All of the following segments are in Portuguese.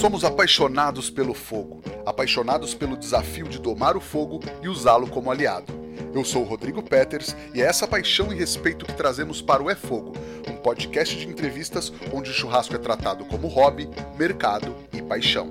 Somos apaixonados pelo fogo, apaixonados pelo desafio de domar o fogo e usá-lo como aliado. Eu sou o Rodrigo Peters e é essa paixão e respeito que trazemos para o É Fogo, um podcast de entrevistas onde o churrasco é tratado como hobby, mercado e paixão.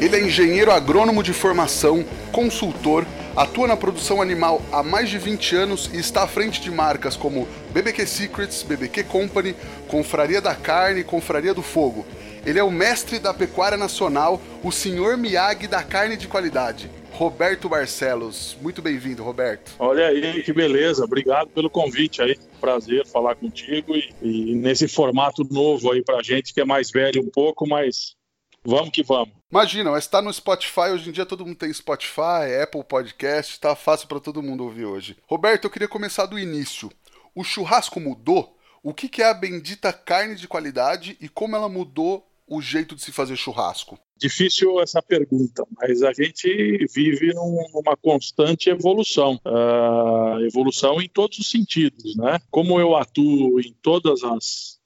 Ele é engenheiro agrônomo de formação, consultor, atua na produção animal há mais de 20 anos e está à frente de marcas como BBQ Secrets, BBQ Company, Confraria da Carne e Confraria do Fogo. Ele é o mestre da pecuária nacional, o senhor Miyagi da carne de qualidade. Roberto Barcelos. Muito bem-vindo, Roberto. Olha aí, que beleza. Obrigado pelo convite aí. Prazer falar contigo e, e nesse formato novo aí pra gente, que é mais velho um pouco, mas vamos que vamos. Imagina, mas está no Spotify, hoje em dia todo mundo tem Spotify, Apple Podcast, tá fácil para todo mundo ouvir hoje. Roberto, eu queria começar do início. O churrasco mudou? O que, que é a bendita carne de qualidade e como ela mudou o jeito de se fazer churrasco? Difícil essa pergunta, mas a gente vive numa constante evolução, uh, evolução em todos os sentidos, né? Como eu atuo em todas as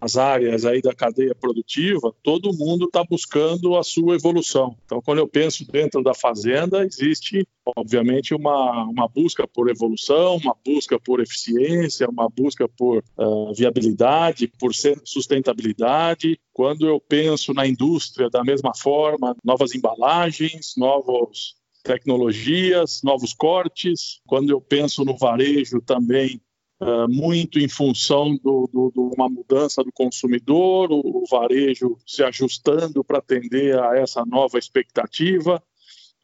as áreas aí da cadeia produtiva, todo mundo está buscando a sua evolução. Então, quando eu penso dentro da fazenda, existe, obviamente, uma, uma busca por evolução, uma busca por eficiência, uma busca por uh, viabilidade, por sustentabilidade. Quando eu penso na indústria, da mesma forma, novas embalagens, novos tecnologias, novos cortes. Quando eu penso no varejo também, Uh, muito em função de uma mudança do consumidor, o, o varejo se ajustando para atender a essa nova expectativa.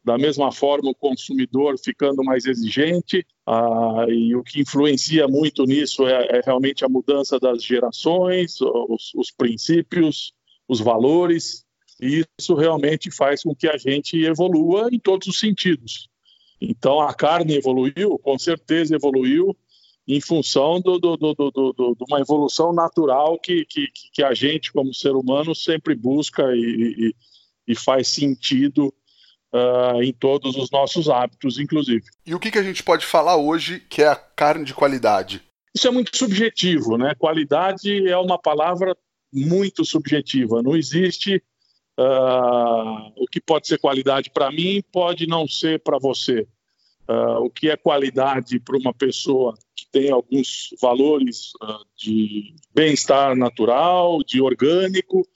Da mesma forma, o consumidor ficando mais exigente, uh, e o que influencia muito nisso é, é realmente a mudança das gerações, os, os princípios, os valores, e isso realmente faz com que a gente evolua em todos os sentidos. Então, a carne evoluiu, com certeza evoluiu, em função do, do, do, de uma evolução natural que, que, que, a gente, como ser humano, sempre busca e, e, e faz sentido uh, em todos os nossos hábitos, inclusive. E o que, que a gente pode falar hoje que é a carne de qualidade? Isso é muito subjetivo, né? Qualidade é uma palavra muito subjetiva. Não existe uh, o que pode ser qualidade para mim pode não ser para você. Uh, o que é qualidade para uma pessoa que tem alguns valores uh, de bem-estar natural, de orgânico,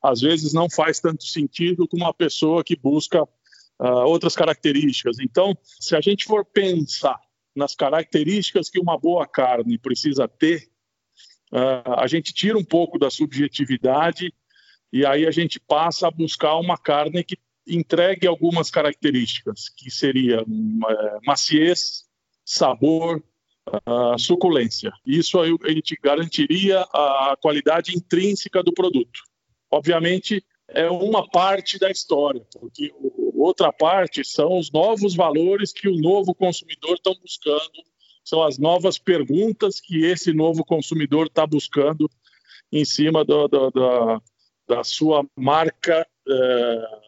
às vezes não faz tanto sentido com uma pessoa que busca uh, outras características. Então, se a gente for pensar nas características que uma boa carne precisa ter, a gente tira um pouco da subjetividade e aí a gente passa a buscar uma carne que entregue algumas características, que seria uh, maciez, sabor, suculência. Isso aí a gente garantiria a qualidade intrínseca do produto. Obviamente, é uma parte da história, porque outra parte são os novos valores que o novo consumidor está buscando, são as novas perguntas que esse novo consumidor está buscando em cima do, do, do, da sua marca. Uh,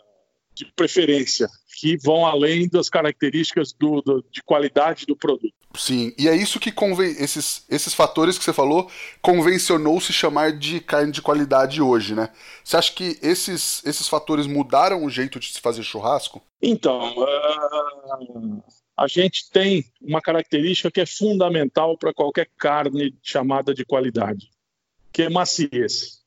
de preferência, que vão além das características do, do, de qualidade do produto. Sim, e é isso que conven... esses, esses fatores que você falou convencionou se chamar de carne de qualidade hoje, né? Você acha que esses, esses fatores mudaram o jeito de se fazer churrasco? Então, uh, a gente tem uma característica que é fundamental para qualquer carne chamada de qualidade, que é maciez.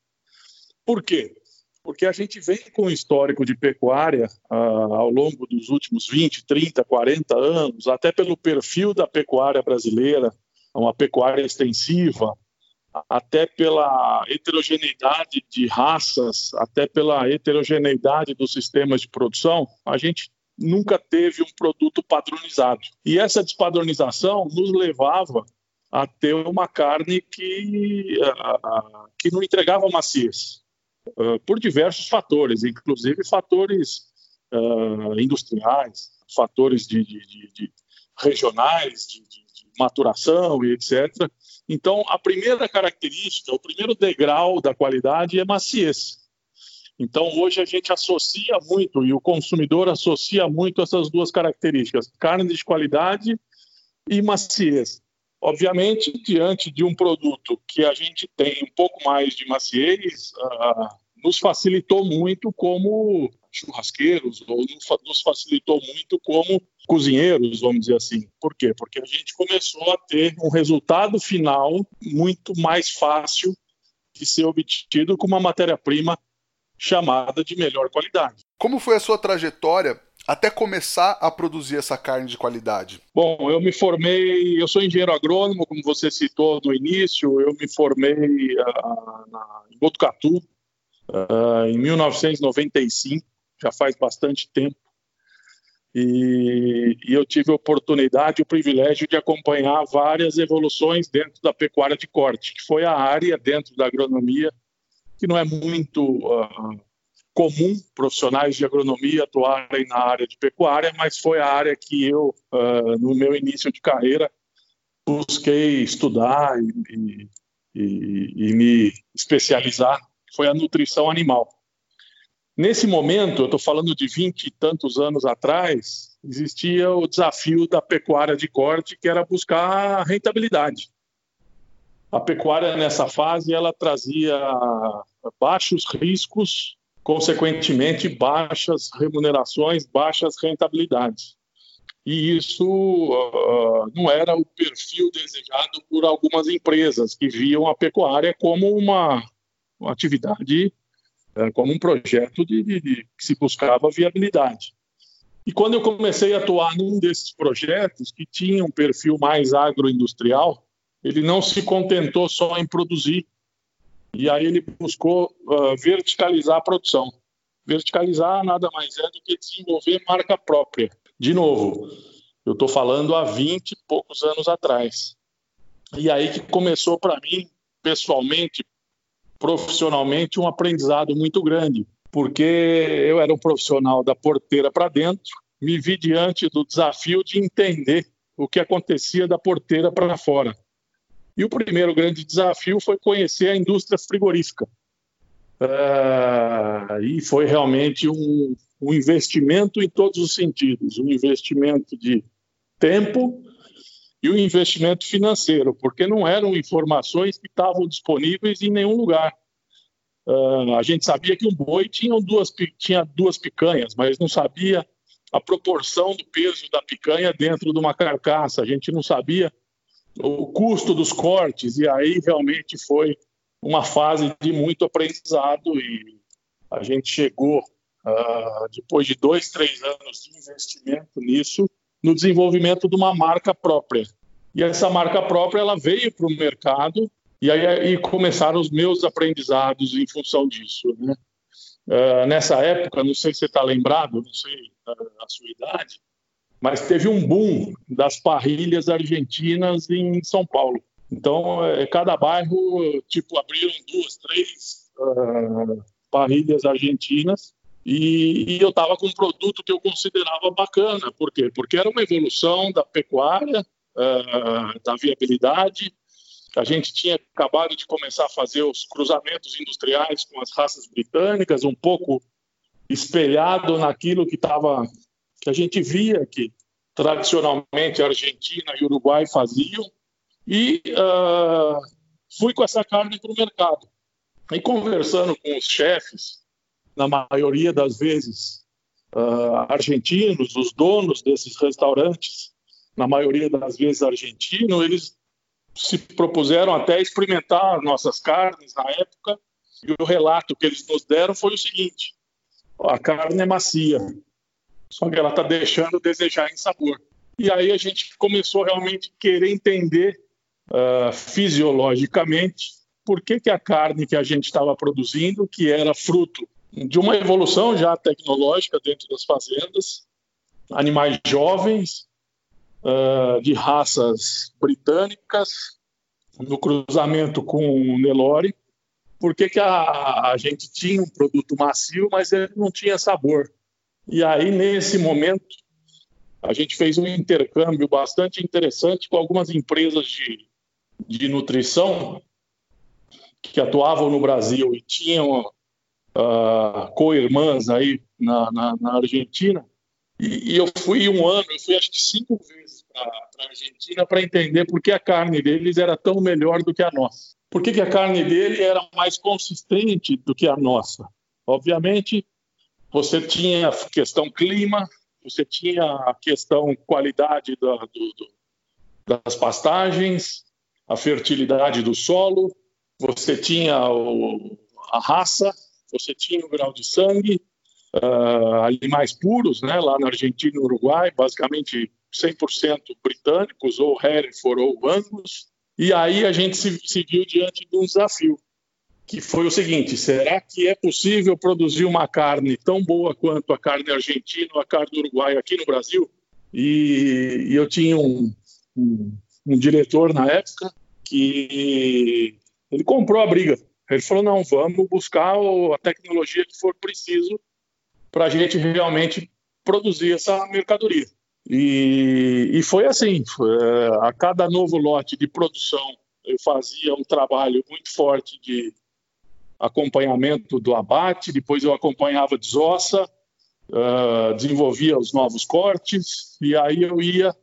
Por quê? Porque a gente vem com um histórico de pecuária ah, ao longo dos últimos 20, 30, 40 anos, até pelo perfil da pecuária brasileira, uma pecuária extensiva, até pela heterogeneidade de raças, até pela heterogeneidade dos sistemas de produção, a gente nunca teve um produto padronizado. E essa despadronização nos levava a ter uma carne que, ah, que não entregava maciez uh, por diversos fatores, inclusive fatores uh, industriais, fatores de, de, de, de regionais, de, maturação e etc. Então, a primeira característica, o primeiro degrau da qualidade é maciez. Então, hoje a gente associa muito, e o consumidor associa muito essas duas características, carne de qualidade e maciez. Obviamente, diante de um produto que a gente tem um pouco mais de maciez, uh, nos facilitou muito como churrasqueiros, ou nos facilitou muito como cozinheiros, vamos dizer assim. Por quê? Porque a gente começou a ter um resultado final muito mais fácil de ser obtido com uma matéria-prima chamada de melhor qualidade. Como foi a sua trajetória até começar a produzir essa carne de qualidade? Bom, eu me formei, eu sou engenheiro agrônomo, como você citou no início, eu me formei uh, na, em Botucatu uh, em 1995, já faz bastante tempo. E, e, eu tive a oportunidade, o privilégio de acompanhar várias evoluções dentro da pecuária de corte, que foi a área dentro da agronomia que não é muito uh, comum profissionais de agronomia atuarem na área de pecuária, mas foi a área que eu, uh, no meu início de carreira, busquei estudar e, e, e me especializar, foi a nutrição animal. Nesse momento, eu estou falando de vinte e tantos anos atrás, existia o desafio da pecuária de corte, que era buscar rentabilidade. A pecuária nessa fase ela trazia baixos riscos consequentemente, baixas remunerações, baixas rentabilidades. E isso uh, não era o perfil desejado por algumas empresas que viam a pecuária como uma, uma atividade, uh, como um projeto de, de, de, que se buscava viabilidade. E quando eu comecei a atuar num desses projetos que tinha um perfil mais agroindustrial, ele não se contentou só em produzir e aí ele buscou uh, verticalizar a produção. Verticalizar nada mais é do que desenvolver marca própria. De novo, eu estou falando há 20 e poucos anos atrás. E aí que começou para mim, pessoalmente, profissionalmente, um aprendizado muito grande, porque eu era um profissional da porteira para dentro, me vi diante do desafio de entender o que acontecia da porteira para fora. E o primeiro grande desafio foi conhecer a indústria frigorífica. Uh, e foi realmente um, um investimento em todos os sentidos um investimento de tempo e um investimento financeiro, porque não eram informações que estavam disponíveis em nenhum lugar. Uh, a gente sabia que um boi tinha duas, tinha duas picanhas, mas não sabia a proporção do peso da picanha dentro de uma carcaça. A gente não sabia o custo dos cortes, e aí realmente foi uma fase de muito aprendizado e a gente chegou, uh, depois de dois, três anos de investimento nisso, no desenvolvimento de uma marca própria. E essa marca própria ela veio para o mercado e aí e começaram os meus aprendizados em função disso. Né? Uh, nessa época, não sei se você está lembrado, não sei a sua idade, mas teve um boom das parrilhas argentinas em São Paulo. Então, é, cada bairro, tipo, abriram duas, três uh, parrilhas argentinas e, e eu estava com um produto que eu considerava bacana. Por quê? Porque era uma evolução da pecuária, uh, da viabilidade. A gente tinha acabado de começar a fazer os cruzamentos industriais com as raças britânicas, um pouco espelhado naquilo que estava que a gente via que tradicionalmente a Argentina e o Uruguai faziam, e uh, fui com essa carne para o mercado. E conversando com os chefes, na maioria das vezes uh, argentinos, os donos desses restaurantes, na maioria das vezes argentinos, eles se propuseram até experimentar nossas carnes na época, e o relato que eles nos deram foi o seguinte: a carne é macia, só que ela está deixando desejar em sabor. E aí a gente começou realmente querer entender uh, fisiologicamente por que, que a carne que a gente estava produzindo, que era fruto de uma evolução já tecnológica dentro das fazendas, animais jovens, uh, de raças britânicas, no cruzamento com o Nelore, por que, que a, a gente tinha um produto macio, mas ele não tinha sabor. E aí, nesse momento, a gente fez um intercâmbio bastante interessante com algumas empresas de, de nutrição que atuavam no Brasil e tinham uh, co-irmãs aí na, na, na Argentina. E, e, eu fui um ano, eu fui acho que cinco vezes para a Argentina para entender por que a carne deles era tão melhor do que a nossa. Por que, que a carne dele era mais consistente do que a nossa? Obviamente, você tinha a questão clima, você tinha a questão qualidade da, do, do, das pastagens, a fertilidade do solo, você tinha o, a raça, você tinha o grau de sangue, uh, animais puros, né, lá na Argentina e no Uruguai, basicamente 100% britânicos, ou Hereford ou Angus, e aí a gente se, se viu diante de um desafio, que foi o seguinte: será que é possível produzir uma carne tão boa quanto a carne argentina ou a carne uruguaia aqui no Brasil? E, e eu tinha um, um, um, diretor na época que ele comprou a briga. Ele falou: não, vamos buscar a tecnologia que for preciso para a gente realmente produzir essa mercadoria. E, e foi assim: é, a cada novo lote de produção, eu fazia um trabalho muito forte de acompanhamento do abate, depois eu acompanhava desossa, uh, desenvolvia os novos cortes, e aí eu ia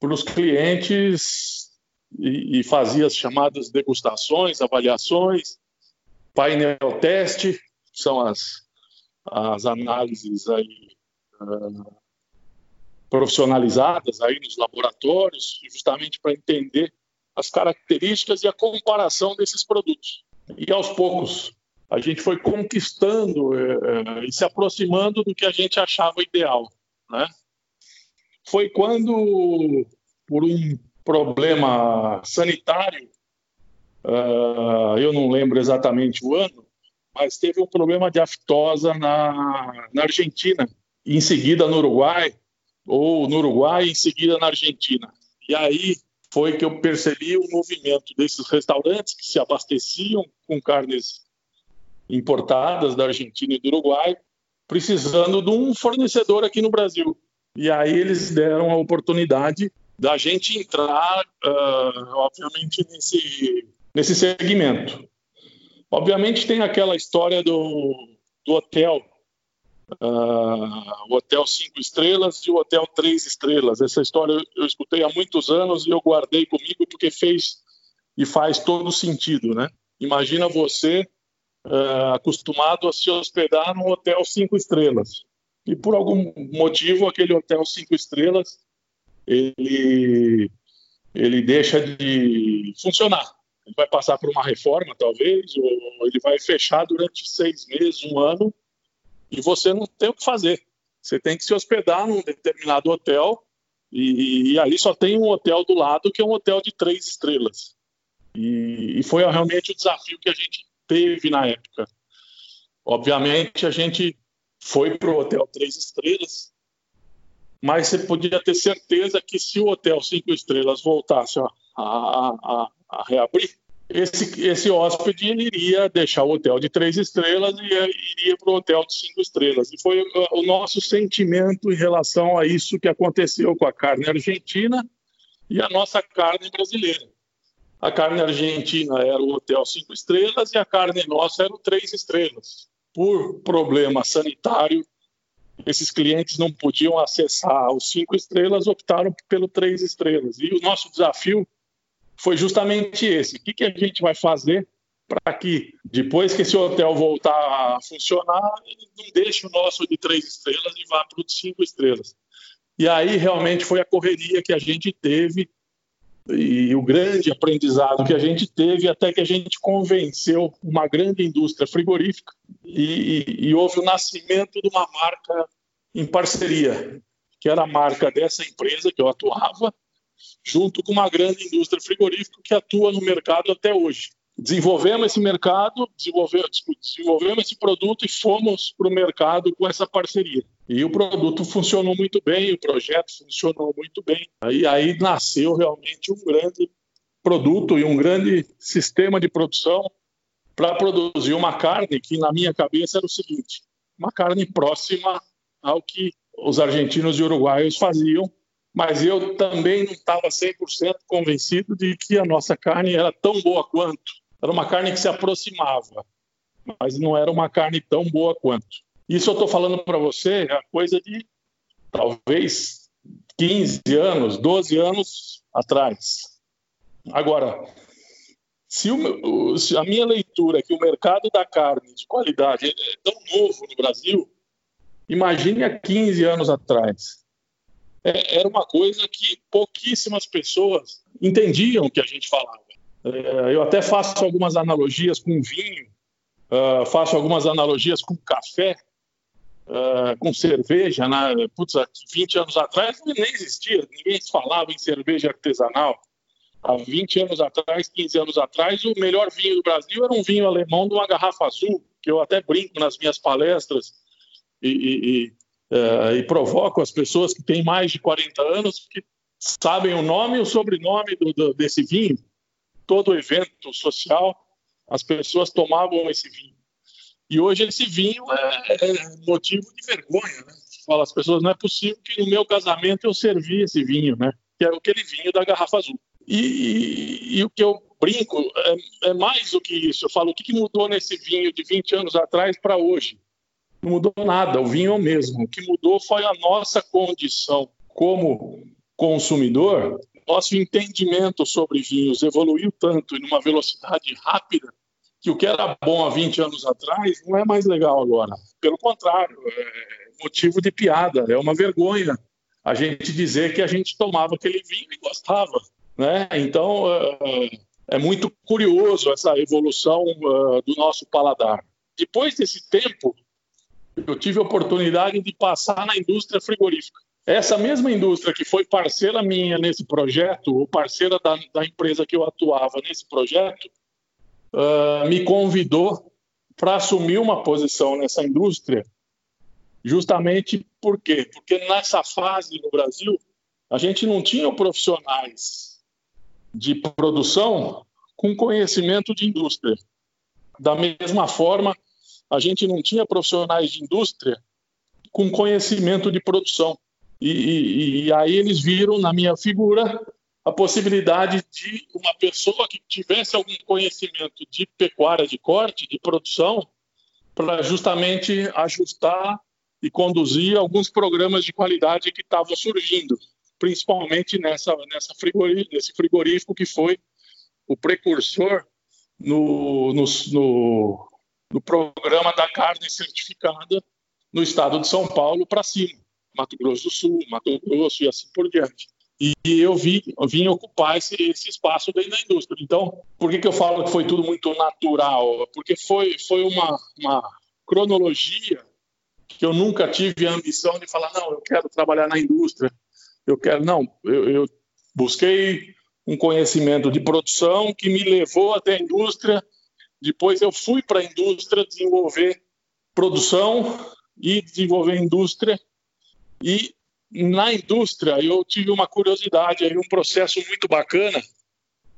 para os clientes e, fazia as chamadas degustações, avaliações, painel teste, são as, as análises aí uh, profissionalizadas aí nos laboratórios, justamente para entender as características e a comparação desses produtos. E aos poucos a gente foi conquistando é, e se aproximando do que a gente achava ideal, né? Foi quando, por um problema sanitário, uh, eu não lembro exatamente o ano, mas teve um problema de aftosa na, na Argentina, em seguida no Uruguai, ou no Uruguai, em seguida na Argentina. E aí foi que eu percebi o movimento desses restaurantes que se abasteciam com carnes importadas da Argentina e do Uruguai, precisando de um fornecedor aqui no Brasil. E aí eles deram a oportunidade da gente entrar, uh, obviamente, nesse, nesse segmento. Obviamente tem aquela história do, do hotel uh, o Hotel Cinco Estrelas e o Hotel Três Estrelas. Essa história eu escutei há muitos anos e eu guardei comigo porque fez e faz todo sentido, né? Imagina você uh, acostumado a se hospedar num hotel cinco estrelas e por algum motivo aquele hotel cinco estrelas ele ele deixa de funcionar. Vai passar por uma reforma, talvez, ou ele vai fechar durante seis meses, um ano, e você não tem o que fazer. Você tem que se hospedar num determinado hotel e, e ali só tem um hotel do lado que é um hotel de três estrelas. E, e foi realmente o desafio que a gente teve na época. Obviamente a gente foi para o hotel três estrelas, mas você podia ter certeza que se o hotel cinco estrelas voltasse a, a, a, a reabrir, esse, esse hóspede iria deixar o hotel de três estrelas e iria para o hotel de cinco estrelas. E foi o nosso sentimento em relação a isso que aconteceu com a carne argentina e a nossa carne brasileira. A carne argentina era o hotel cinco estrelas e a carne nossa era o três estrelas. Por problema sanitário, esses clientes não podiam acessar os cinco estrelas, optaram pelo três estrelas. E o nosso desafio foi justamente esse. O que, que a gente vai fazer para que, depois que esse hotel voltar a funcionar, ele não deixe o nosso de três estrelas e vá para o de cinco estrelas. E aí realmente foi a correria que a gente teve e o grande aprendizado que a gente teve até que a gente convenceu uma grande indústria frigorífica e, e, houve o nascimento de uma marca em parceria, que era a marca dessa empresa que eu atuava, junto com uma grande indústria frigorífica que atua no mercado até hoje. Desenvolvemos esse mercado, desenvolvemos, esse produto e fomos para o mercado com essa parceria. E o produto funcionou muito bem, o projeto funcionou muito bem. Aí, aí nasceu realmente um grande produto e um grande sistema de produção para produzir uma carne que, na minha cabeça, era o seguinte: uma carne próxima ao que os argentinos e uruguaios faziam mas eu também não estava 100% convencido de que a nossa carne era tão boa quanto. Era uma carne que se aproximava, mas não era uma carne tão boa quanto. Isso eu estou falando para você é coisa de talvez 15 anos, 12 anos atrás. Agora, se, o, se, a minha leitura é que o mercado da carne de qualidade é tão novo no Brasil, imagine há 15 anos atrás. É, era uma coisa que pouquíssimas pessoas entendiam o que a gente falava. É, eu até faço algumas analogias com vinho, uh, faço algumas analogias com café, uh, com cerveja. Né? Putz, 20 anos atrás nem existia, ninguém falava em cerveja artesanal há 20 anos atrás, 15 anos atrás, o melhor vinho do Brasil era um vinho alemão de uma garrafa azul, que eu até brinco nas minhas palestras e, e, e provoco as pessoas que têm mais de 40 anos que sabem o nome e o sobrenome do, do, desse vinho. Todo evento social, as pessoas tomavam esse vinho. E hoje esse vinho é, é motivo de vergonha, né? Fala, as pessoas, não é possível que no meu casamento eu servi esse vinho, né? Que é aquele vinho da garrafa azul. E, e, e, o que eu brinco é, é, mais do que isso. Eu falo, o que, que mudou nesse vinho de 20 anos atrás para hoje? Não mudou nada, o vinho é o mesmo. O que mudou foi a nossa condição como consumidor. Nosso entendimento sobre vinhos evoluiu tanto e numa velocidade rápida que o que era bom há 20 anos atrás não é mais legal agora. Pelo contrário, é motivo de piada, é uma vergonha a gente dizer que a gente tomava aquele vinho e gostava. Né? Então, é, é muito curioso essa evolução é, do nosso paladar. Depois desse tempo, eu tive a oportunidade de passar na indústria frigorífica. Essa mesma indústria que foi parceira minha nesse projeto, ou parceira da, da empresa que eu atuava nesse projeto, uh, me convidou para assumir uma posição nessa indústria, justamente por quê? Porque nessa fase no Brasil, a gente não tinha profissionais de produção com conhecimento de indústria. Da mesma forma, a gente não tinha profissionais de indústria com conhecimento de produção. E, e, e, aí eles viram na minha figura a possibilidade de uma pessoa que tivesse algum conhecimento de pecuária de corte, de produção, para justamente ajustar e conduzir alguns programas de qualidade que estavam surgindo principalmente nessa, nessa frigorífico, nesse frigorífico que foi o precursor no, no, no, no programa da carne certificada no estado de São Paulo para cima, Mato Grosso do Sul, Mato Grosso e assim por diante. E eu, vi, eu vim ocupar esse, esse espaço dentro da indústria. Então, por que, que eu falo que foi tudo muito natural? Porque foi, foi uma, uma cronologia que eu nunca tive a ambição de falar, não, eu quero trabalhar na indústria, eu quero, não, eu, eu busquei um conhecimento de produção que me levou até a indústria. Depois eu fui para a indústria desenvolver produção e desenvolver indústria. E na indústria eu tive uma curiosidade, aí um processo muito bacana,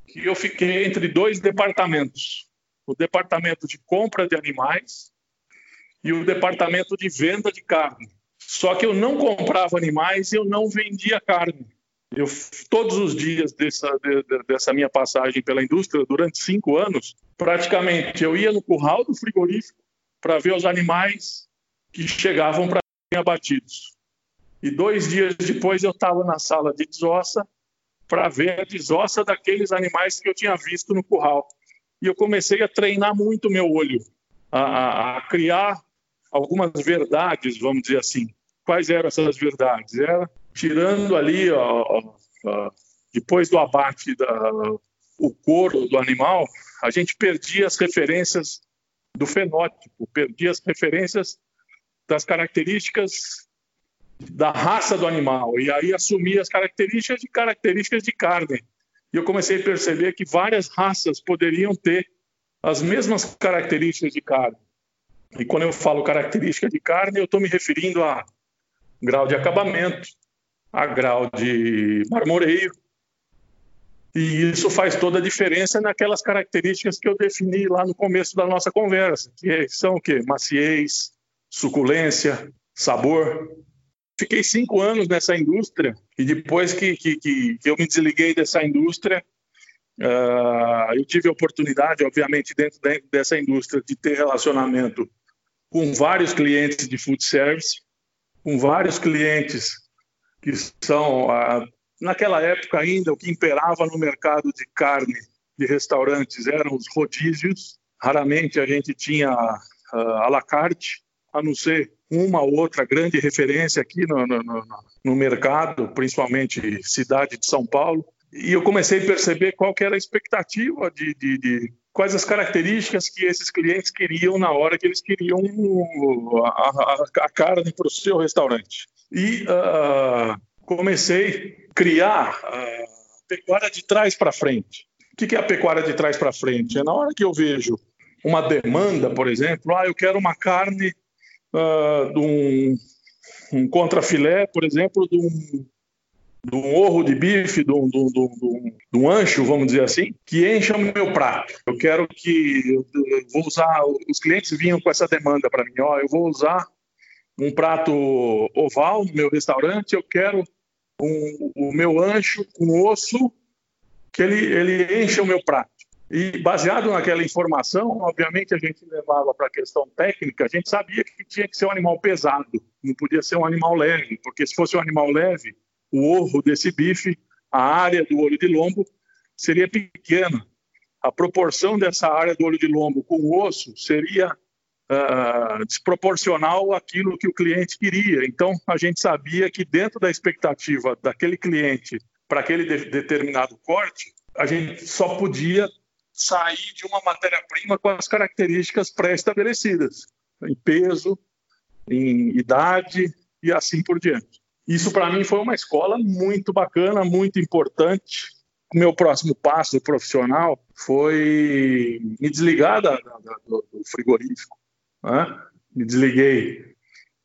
que eu fiquei entre dois departamentos. O departamento de compra de animais e o departamento de venda de carne. Só que eu não comprava animais eu não vendia carne. Eu, todos os dias dessa, de, dessa minha passagem pela indústria, durante cinco anos, praticamente eu ia no curral do frigorífico para ver os animais que chegavam para serem abatidos. E dois dias depois eu estava na sala de desossa para ver a desossa daqueles animais que eu tinha visto no curral. E eu comecei a treinar muito meu olho, a, a criar algumas verdades, vamos dizer assim. Quais eram essas verdades? Era tirando ali, ó, ó, depois do abate da, o couro do animal, a gente perdia as referências do fenótipo, perdia as referências das características da raça do animal e aí assumia as características de características de carne. E eu comecei a perceber que várias raças poderiam ter as mesmas características de carne. E quando eu falo característica de carne, eu estou me referindo a grau de acabamento, a grau de marmoreio. E isso faz toda a diferença naquelas características que eu defini lá no começo da nossa conversa, que são o quê? Maciez, suculência, sabor. Fiquei cinco anos nessa indústria e depois que, que, que eu me desliguei dessa indústria, uh, eu tive a oportunidade, obviamente, dentro dessa indústria, de ter relacionamento com vários clientes de food service, com vários clientes que são, naquela época ainda, o que imperava no mercado de carne de restaurantes eram os rodízios. Raramente a gente tinha uh, à la carte, a não ser uma ou outra grande referência aqui no, no, no, no mercado, principalmente cidade de São Paulo. E eu comecei a perceber qual que era a expectativa de, de, de quais as características que esses clientes queriam na hora que eles queriam a, a, a carne para o seu restaurante. E uh, comecei a criar a pecuária de trás para frente. O que é a pecuária de trás para frente? É na hora que eu vejo uma demanda, por exemplo, ah, eu quero uma carne uh, de um, um contrafilé, por exemplo, de um, de um orro de bife, de um, de, um, de, um, ancho, vamos dizer assim, que encha o meu prato. Eu quero que eu vou usar. Os clientes vinham com essa demanda para mim, ó, eu vou usar um prato oval no meu restaurante, eu quero um, o meu ancho com osso que ele, ele encha o meu prato. E baseado naquela informação, obviamente a gente levava para a questão técnica, a gente sabia que tinha que ser um animal pesado, não podia ser um animal leve, porque se fosse um animal leve, o ovo desse bife, a área do olho de lombo seria pequena. A proporção dessa área do olho de lombo com o osso seria uh, desproporcional àquilo que o cliente queria. Então, a gente sabia que dentro da expectativa daquele cliente para aquele de determinado corte, a gente só podia sair de uma matéria-prima com as características pré-estabelecidas, em peso, em idade e assim por diante. Isso para mim foi uma escola muito bacana, muito importante. O meu próximo passo profissional foi me desligar da, da, do, frigorífico. Né? Me desliguei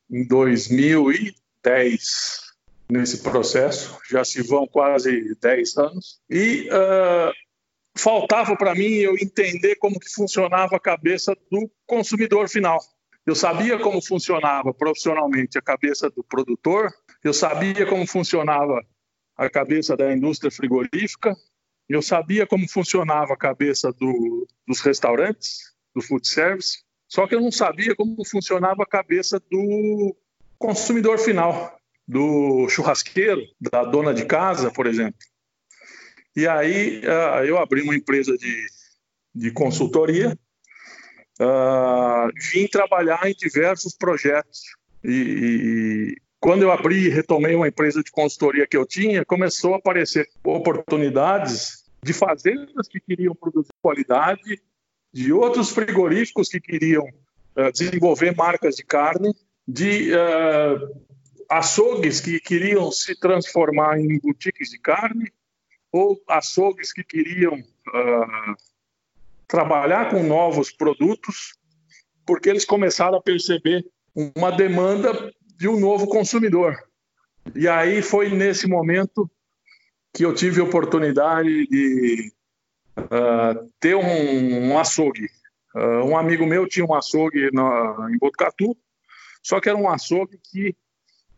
em 2010 nesse processo, já se vão quase 10 anos. E uh, faltava para mim eu entender como que funcionava a cabeça do consumidor final. Eu sabia como funcionava profissionalmente a cabeça do produtor, eu sabia como funcionava a cabeça da indústria frigorífica, eu sabia como funcionava a cabeça do, dos restaurantes, do food service, só que eu não sabia como funcionava a cabeça do consumidor final, do churrasqueiro, da dona de casa, por exemplo. E aí uh, eu abri uma empresa de, de consultoria, uh, vim trabalhar em diversos projetos. E, e, quando eu abri e retomei uma empresa de consultoria que eu tinha, começou a aparecer oportunidades de fazendas que queriam produzir qualidade, de outros frigoríficos que queriam uh, desenvolver marcas de carne, de açougues que queriam se transformar em boutiques de carne, ou açougues que queriam uh, trabalhar com novos produtos, porque eles começaram a perceber uma demanda de um novo consumidor. E aí foi nesse momento que eu tive a oportunidade de uh, ter um, um açougue. Uh, um amigo meu tinha um açougue na, em Botucatu, só que era um açougue que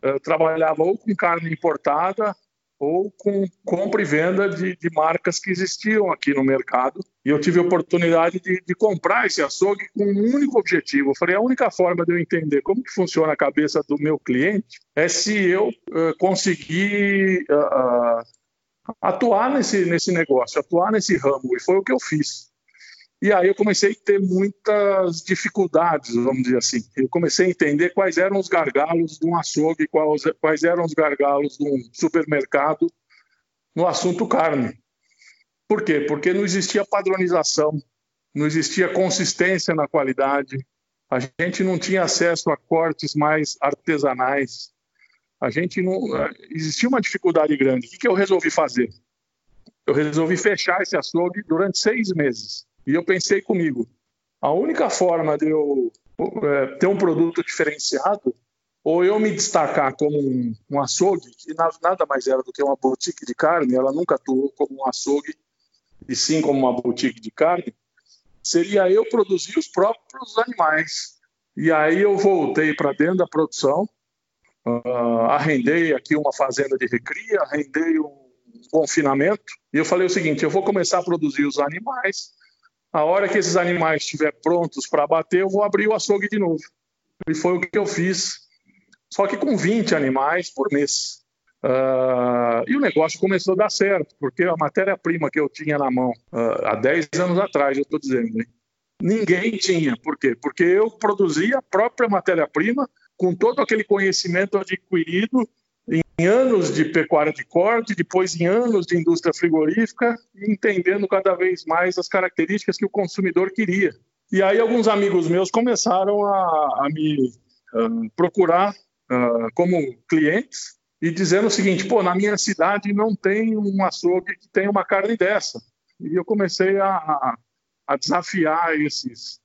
uh, trabalhava ou com carne importada ou com compra e venda de, de, marcas que existiam aqui no mercado. E eu tive a oportunidade de, de, comprar esse açougue com um único objetivo. Eu falei, a única forma de eu entender como que funciona a cabeça do meu cliente é se eu uh, conseguir uh, atuar nesse, nesse negócio, atuar nesse ramo. E foi o que eu fiz. E aí eu comecei a ter muitas dificuldades, vamos dizer assim. Eu comecei a entender quais eram os gargalos de um açougue, quais, quais eram os gargalos de um supermercado no assunto carne. Por quê? Porque não existia padronização, não existia consistência na qualidade, a gente não tinha acesso a cortes mais artesanais, a gente não. Existia uma dificuldade grande. O que eu resolvi fazer? Eu resolvi fechar esse açougue durante seis meses e eu pensei comigo, a única forma de eu é, ter um produto diferenciado, ou eu me destacar como um, um açougue, que nada mais era do que uma boutique de carne, ela nunca atuou como um açougue, e sim como uma boutique de carne, seria eu produzir os próprios animais. E aí eu voltei para dentro da produção, uh, arrendei aqui uma fazenda de recria, arrendei um confinamento, e eu falei o seguinte: eu vou começar a produzir os animais, a hora que esses animais estiverem prontos para bater, eu vou abrir o açougue de novo. E foi o que eu fiz, só que com 20 animais por mês. Uh, e o negócio começou a dar certo, porque a matéria-prima que eu tinha na mão uh, há 10 anos atrás, eu estou dizendo, hein? ninguém tinha. Por quê? Porque eu produzia a própria matéria-prima com todo aquele conhecimento adquirido em anos de pecuária de corte, depois em anos de indústria frigorífica, entendendo cada vez mais as características que o consumidor queria. E aí alguns amigos meus começaram a, a me uh, procurar uh, como clientes e dizendo o seguinte, pô, na minha cidade não tem um açougue que tenha uma carne dessa. E eu comecei a, a desafiar esses,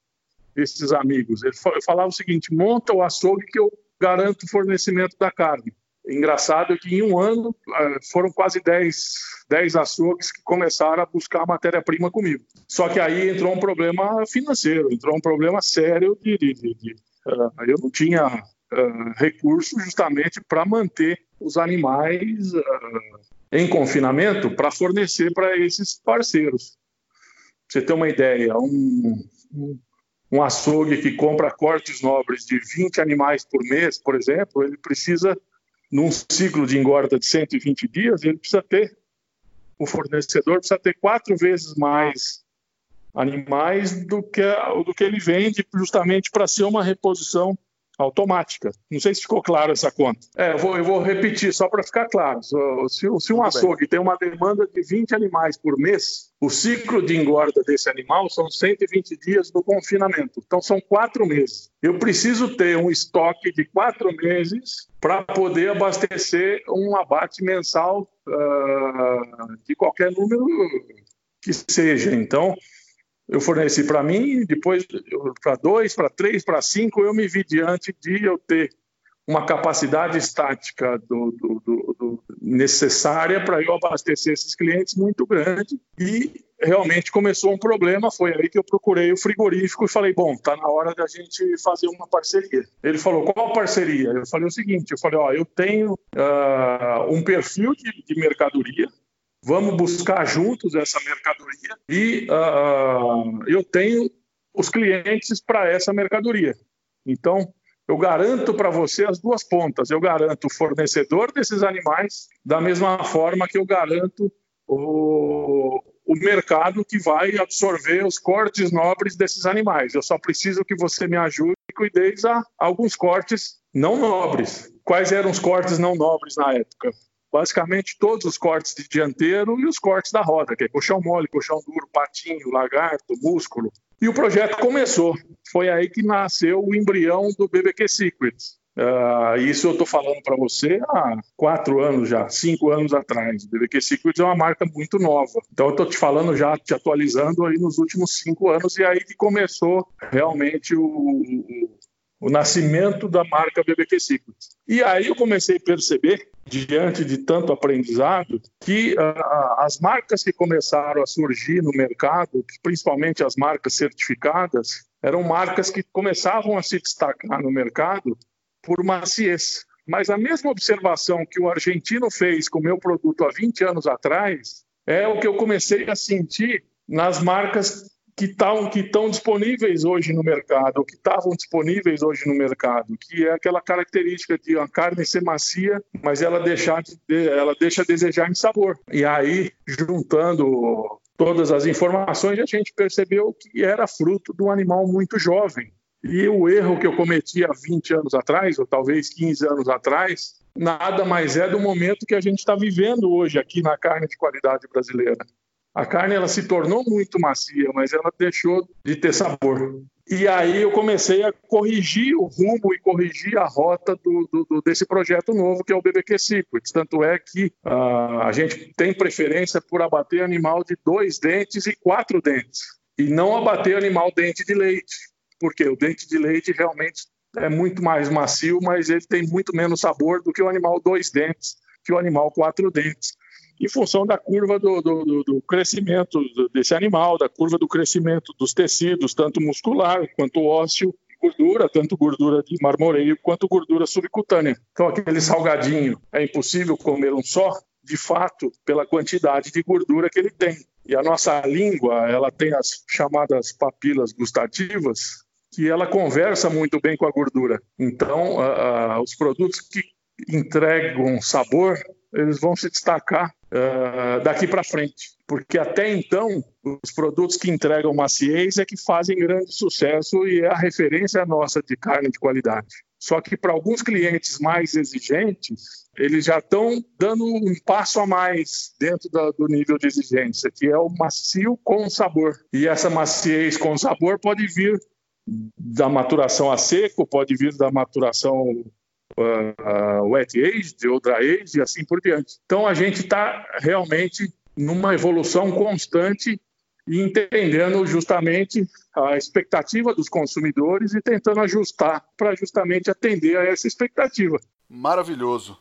esses amigos. Ele falava o seguinte, monta o açougue que eu garanto o fornecimento da carne. Engraçado que em um ano ah, foram quase 10, 10 açougues que começaram a buscar matéria-prima comigo. Só que aí entrou um problema financeiro, entrou um problema sério de, de, de, de uh, eu não tinha uh, recurso justamente para manter os animais uh, em confinamento para fornecer para esses parceiros. Pra você ter uma ideia, um, um, um açougue que compra cortes nobres de 20 animais por mês, por exemplo, ele precisa num ciclo de engorda de 120 dias, ele precisa ter, o fornecedor precisa ter quatro vezes mais animais do que, do que ele vende, justamente para ser uma reposição automática. Não sei se ficou claro essa conta. É, eu vou, eu vou repetir só para ficar claro. Se, se um açougue tem uma demanda de 20 animais por mês, o ciclo de engorda desse animal são 120 dias do confinamento. Então são quatro meses. Eu preciso ter um estoque de quatro meses para poder abastecer um abate mensal uh, de qualquer número que seja. Então, eu forneci para mim, depois para dois, para três, para cinco, eu me vi diante de eu ter uma capacidade estática do, do, do, necessária para eu abastecer esses clientes muito grande e realmente começou um problema. Foi aí que eu procurei o frigorífico e falei: bom, tá na hora da gente fazer uma parceria. Ele falou: qual parceria? Eu falei o seguinte: eu falei, ó, eu tenho uh, um perfil de, de mercadoria Vamos buscar juntos essa mercadoria e uh, eu tenho os clientes para essa mercadoria. Então, eu garanto para você as duas pontas. Eu garanto o fornecedor desses animais, da mesma forma que eu garanto o, o mercado que vai absorver os cortes nobres desses animais. Eu só preciso que você me ajude e cuideis a alguns cortes não nobres. Quais eram os cortes não nobres na época? Basicamente todos os cortes de dianteiro e os cortes da roda, que é colchão mole, colchão duro, patinho, lagarto, músculo. E o projeto começou. Foi aí que nasceu o embrião do BBQ Secrets. Uh, isso eu estou falando para você há quatro anos já, cinco anos atrás. O BBQ Secrets é uma marca muito nova. Então eu estou te falando já, te atualizando aí nos últimos cinco anos e aí que começou realmente o, o, nascimento da marca BBQ Secrets. E aí eu comecei a perceber diante de tanto aprendizado, que uh, as marcas que começaram a surgir no mercado, principalmente as marcas certificadas, eram marcas que começavam a se destacar no mercado por maciez. Mas a mesma observação que o argentino fez com o meu produto há 20 anos atrás é o que eu comecei a sentir nas marcas que estão que disponíveis hoje no mercado, ou que estavam disponíveis hoje no mercado, que é aquela característica de a carne ser macia, mas ela deixar de, ela deixa a desejar em sabor. E aí, juntando todas as informações, a gente percebeu que era fruto de um animal muito jovem. E o erro que eu cometi há 20 anos atrás, ou talvez 15 anos atrás, nada mais é do momento que a gente está vivendo hoje aqui na carne de qualidade brasileira. A carne ela se tornou muito macia, mas ela deixou de ter sabor. E aí eu comecei a corrigir o rumo e corrigir a rota do, do, desse projeto novo que é o BBQ Secrets. Tanto é que uh, a gente tem preferência por abater animal de dois dentes e quatro dentes e não abater animal dente de leite, porque o dente de leite realmente é muito mais macio, mas ele tem muito menos sabor do que o animal dois dentes, que o animal quatro dentes em função da curva do, do, do, crescimento desse animal, da curva do crescimento dos tecidos, tanto muscular quanto ósseo, gordura, tanto gordura de marmoreio quanto gordura subcutânea. Então, aquele salgadinho é impossível comer um só, de fato, pela quantidade de gordura que ele tem. E a nossa língua, ela tem as chamadas papilas gustativas, que ela conversa muito bem com a gordura. Então, uh, uh, os produtos que entregam sabor, eles vão se destacar uh, daqui para frente. Porque até então, os produtos que entregam maciez é que fazem grande sucesso e é a referência nossa de carne de qualidade. Só que para alguns clientes mais exigentes, eles já estão dando um passo a mais dentro da, do nível de exigência, que é o macio com sabor. E essa maciez com sabor pode vir da maturação a seco, pode vir da maturação uh, wet age, ou dry age e assim por diante. Então a gente está realmente numa evolução constante e entendendo justamente a expectativa dos consumidores e tentando ajustar para justamente atender a essa expectativa. Maravilhoso.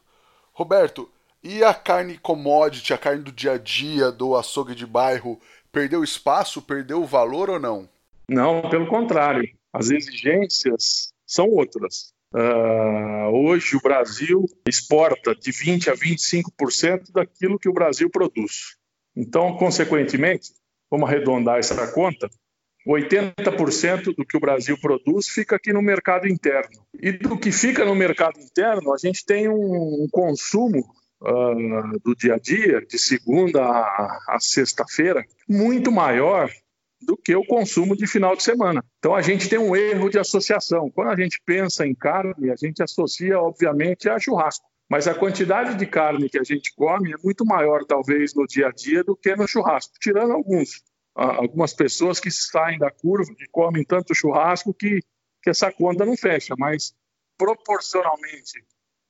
Roberto, e a carne commodity, a carne do dia a dia, do açougue de bairro, perdeu espaço, perdeu valor ou não? Não, pelo contrário. As exigências são outras. Uh, hoje o Brasil exporta de 20 a 25% daquilo que o Brasil produz. Então, consequentemente, vamos arredondar essa conta, 80% do que o Brasil produz fica aqui no mercado interno. E do que fica no mercado interno, a gente tem um, um consumo uh, do dia a dia, de segunda a, a sexta-feira, muito maior do que o consumo de final de semana. Então a gente tem um erro de associação. Quando a gente pensa em carne, a gente associa, obviamente, a churrasco. Mas a quantidade de carne que a gente come é muito maior, talvez, no dia a dia do que no churrasco, tirando alguns. Algumas pessoas que saem da curva, que comem tanto churrasco que, que essa conta não fecha. Mas, proporcionalmente,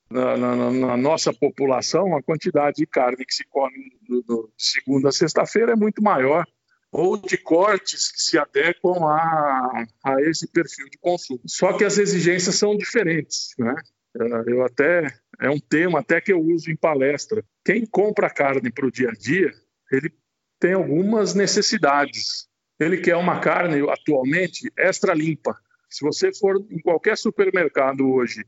na, na, na nossa população, a quantidade de carne que se come de segunda a sexta-feira é muito maior ou de cortes que se adequam a, a esse perfil de consumo. Só que as exigências são diferentes, né? É, eu até é um tema até que eu uso em palestra. Quem compra carne para o dia a dia, ele tem algumas necessidades. Ele quer uma carne atualmente extra limpa. Se você for em qualquer supermercado hoje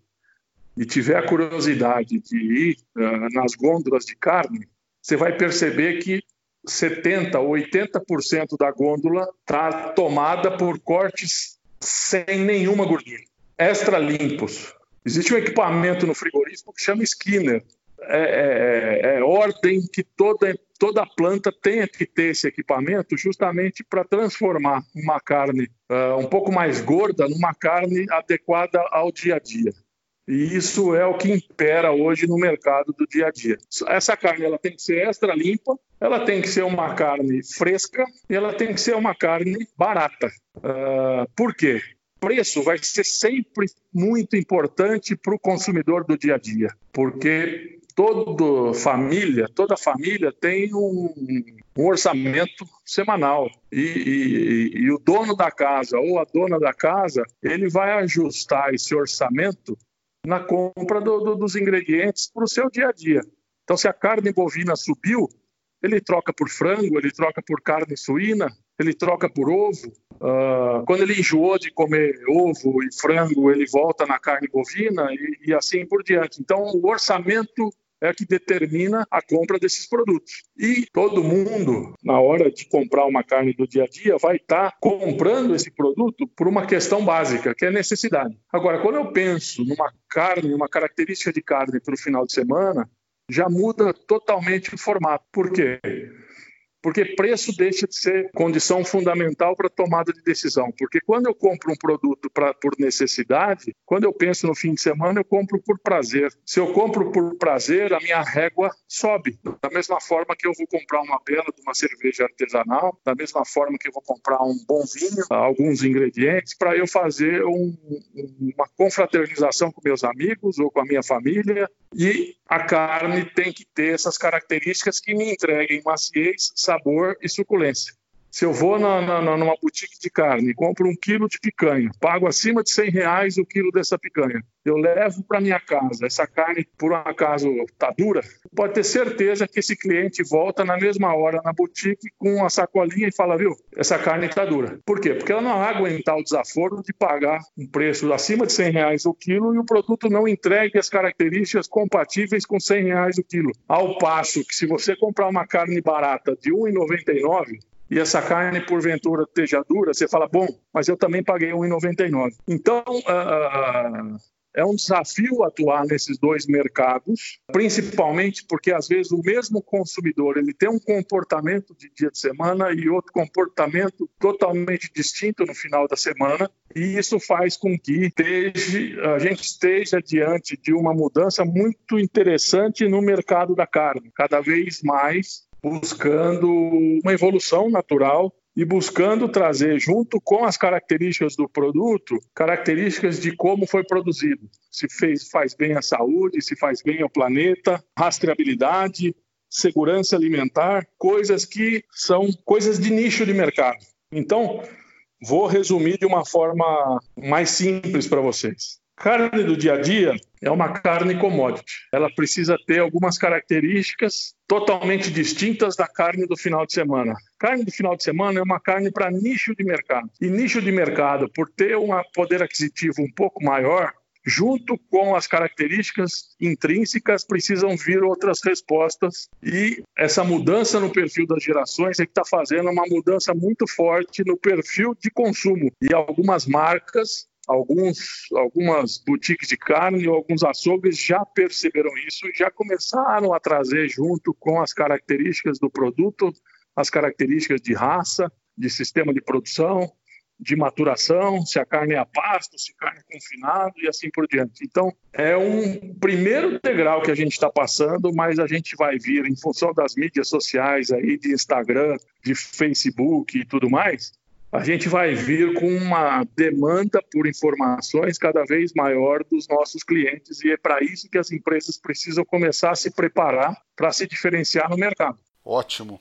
e tiver a curiosidade de ir uh, nas gôndolas de carne, você vai perceber que 70% ou 80% da gôndola está tomada por cortes sem nenhuma gordura, extra limpos. Existe um equipamento no frigorífico que chama Skinner. É, é, é, é ordem que toda, toda planta tenha que ter esse equipamento justamente para transformar uma carne uh, um pouco mais gorda numa carne adequada ao dia a dia. E isso é o que impera hoje no mercado do dia a dia. Essa carne ela tem que ser extra limpa, ela tem que ser uma carne fresca e ela tem que ser uma carne barata. Uh, por quê? preço vai ser sempre muito importante para o consumidor do dia a dia, porque toda família, toda família tem um, um orçamento semanal e, e, e, o dono da casa ou a dona da casa ele vai ajustar esse orçamento na compra do, do, dos ingredientes para o seu dia a dia. Então, se a carne bovina subiu, ele troca por frango, ele troca por carne suína, ele troca por ovo. Uh, quando ele enjoou de comer ovo e frango, ele volta na carne bovina e, e assim por diante. Então, o orçamento é que determina a compra desses produtos. E todo mundo, na hora de comprar uma carne do dia a dia, vai estar tá comprando esse produto por uma questão básica, que é necessidade. Agora, quando eu penso numa carne, uma característica de carne para o final de semana, já muda totalmente o formato. Por quê? Porque preço deixa de ser condição fundamental para tomada de decisão. Porque quando eu compro um produto pra, por necessidade, quando eu penso no fim de semana, eu compro por prazer. Se eu compro por prazer, a minha régua sobe. Da mesma forma que eu vou comprar uma bela de uma cerveja artesanal, da mesma forma que eu vou comprar um bom vinho, alguns ingredientes, para eu fazer um, uma confraternização com meus amigos ou com a minha família. E a carne tem que ter essas características que me entreguem maciez, sabor e suculência. Se eu vou na, na, numa boutique de carne compro um quilo de picanha, pago acima de 100 reais o quilo dessa picanha, eu levo para minha casa, essa carne por um acaso está dura, pode ter certeza que esse cliente volta na mesma hora na boutique com uma sacolinha e fala, viu, essa carne está dura. Por quê? Porque ela não vai aguentar o desaforo de pagar um preço acima de 100 reais o quilo e o produto não entregue as características compatíveis com 100 reais o quilo. Ao passo que se você comprar uma carne barata de 1,99, e essa carne porventura esteja dura, você fala, bom, mas eu também paguei 1,99. Então, uh, é um desafio atuar nesses dois mercados, principalmente porque às vezes o mesmo consumidor ele tem um comportamento de dia de semana e outro comportamento totalmente distinto no final da semana, e isso faz com que esteja, a gente esteja diante de uma mudança muito interessante no mercado da carne, cada vez mais buscando uma evolução natural e buscando trazer, junto com as características do produto, características de como foi produzido. Se fez, faz bem à saúde, se faz bem ao planeta, rastreabilidade, segurança alimentar, coisas que são coisas de nicho de mercado. Então, vou resumir de uma forma mais simples para vocês. Carne do dia a dia é uma carne commodity. Ela precisa ter algumas características totalmente distintas da carne do final de semana. Carne do final de semana é uma carne para nicho de mercado. E nicho de mercado, por ter um poder aquisitivo um pouco maior, junto com as características intrínsecas, precisam vir outras respostas. E essa mudança no perfil das gerações é que está fazendo uma mudança muito forte no perfil de consumo. E algumas marcas alguns, algumas boutiques de carne ou alguns açougues já perceberam isso e já começaram a trazer junto com as características do produto, as características de raça, de sistema de produção, de maturação, se a carne é a pasto, se a carne é confinado e assim por diante. Então, é um primeiro degrau que a gente está passando, mas a gente vai vir em função das mídias sociais aí, de Instagram, de Facebook e tudo mais, a gente vai vir com uma demanda por informações cada vez maior dos nossos clientes e é para isso que as empresas precisam começar a se preparar para se diferenciar no mercado. Ótimo.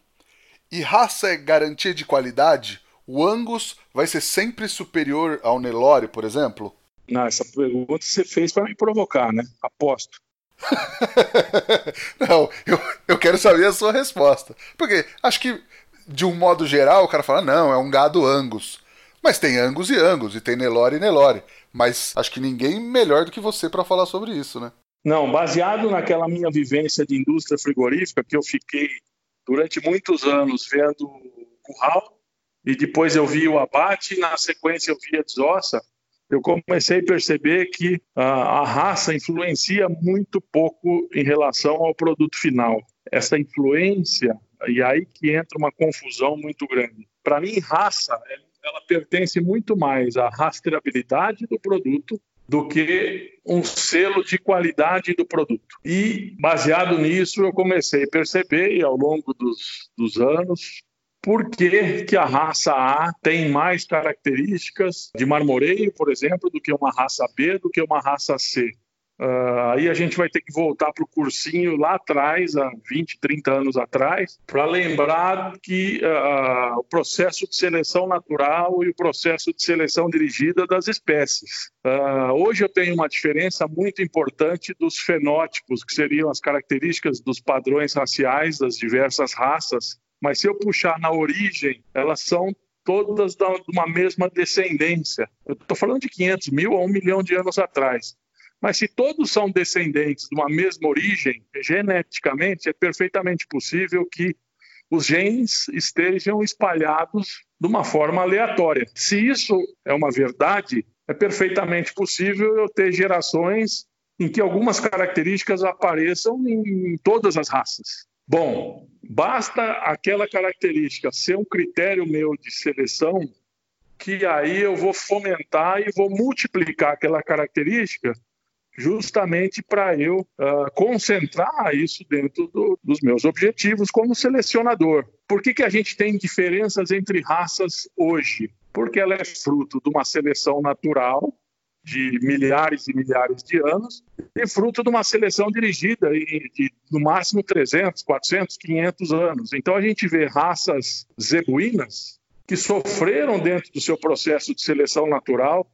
E raça é garantia de qualidade? O Angus vai ser sempre superior ao Nelore, por exemplo? Não, essa pergunta você fez para me provocar, né? Aposto. Não, eu, eu quero saber a sua resposta. Porque acho que de um modo geral, o cara fala, não, é um gado Angus. Mas tem Angus e Angus, e tem Nelore e Nelore. Mas acho que ninguém melhor do que você para falar sobre isso, né? Não, baseado naquela minha vivência de indústria frigorífica, que eu fiquei durante muitos anos vendo o curral, e depois eu vi o abate, e na sequência eu vi a desossa, eu comecei a perceber que a, a raça influencia muito pouco em relação ao produto final. Essa influência e aí que entra uma confusão muito grande. Para mim, raça, ela pertence muito mais à rastreabilidade do produto do que um selo de qualidade do produto. E, baseado nisso, eu comecei a perceber, ao longo dos, dos anos, por que, que, a raça A tem mais características de marmoreio, por exemplo, do que uma raça B, do que uma raça C. Uh, aí a gente vai ter que voltar para o cursinho lá atrás, há 20, 30 anos atrás, para lembrar que uh, o processo de seleção natural e o processo de seleção dirigida das espécies. Uh, hoje eu tenho uma diferença muito importante dos fenótipos, que seriam as características dos padrões raciais das diversas raças, mas se eu puxar na origem, elas são todas de uma mesma descendência. Eu estou falando de 500 mil a um milhão de anos atrás. Mas se todos são descendentes de uma mesma origem, geneticamente é perfeitamente possível que os genes estejam espalhados de uma forma aleatória. Se isso é uma verdade, é perfeitamente possível eu ter gerações em que algumas características apareçam em todas as raças. Bom, basta aquela característica ser um critério meu de seleção que aí eu vou fomentar e vou multiplicar aquela característica justamente para eu uh, concentrar isso dentro do, dos meus objetivos como selecionador. Por que, que a gente tem diferenças entre raças hoje? Porque ela é fruto de uma seleção natural de milhares e milhares de anos e fruto de uma seleção dirigida de, de no máximo 300, 400, 500 anos. Então a gente vê raças zebuínas que sofreram dentro do seu processo de seleção natural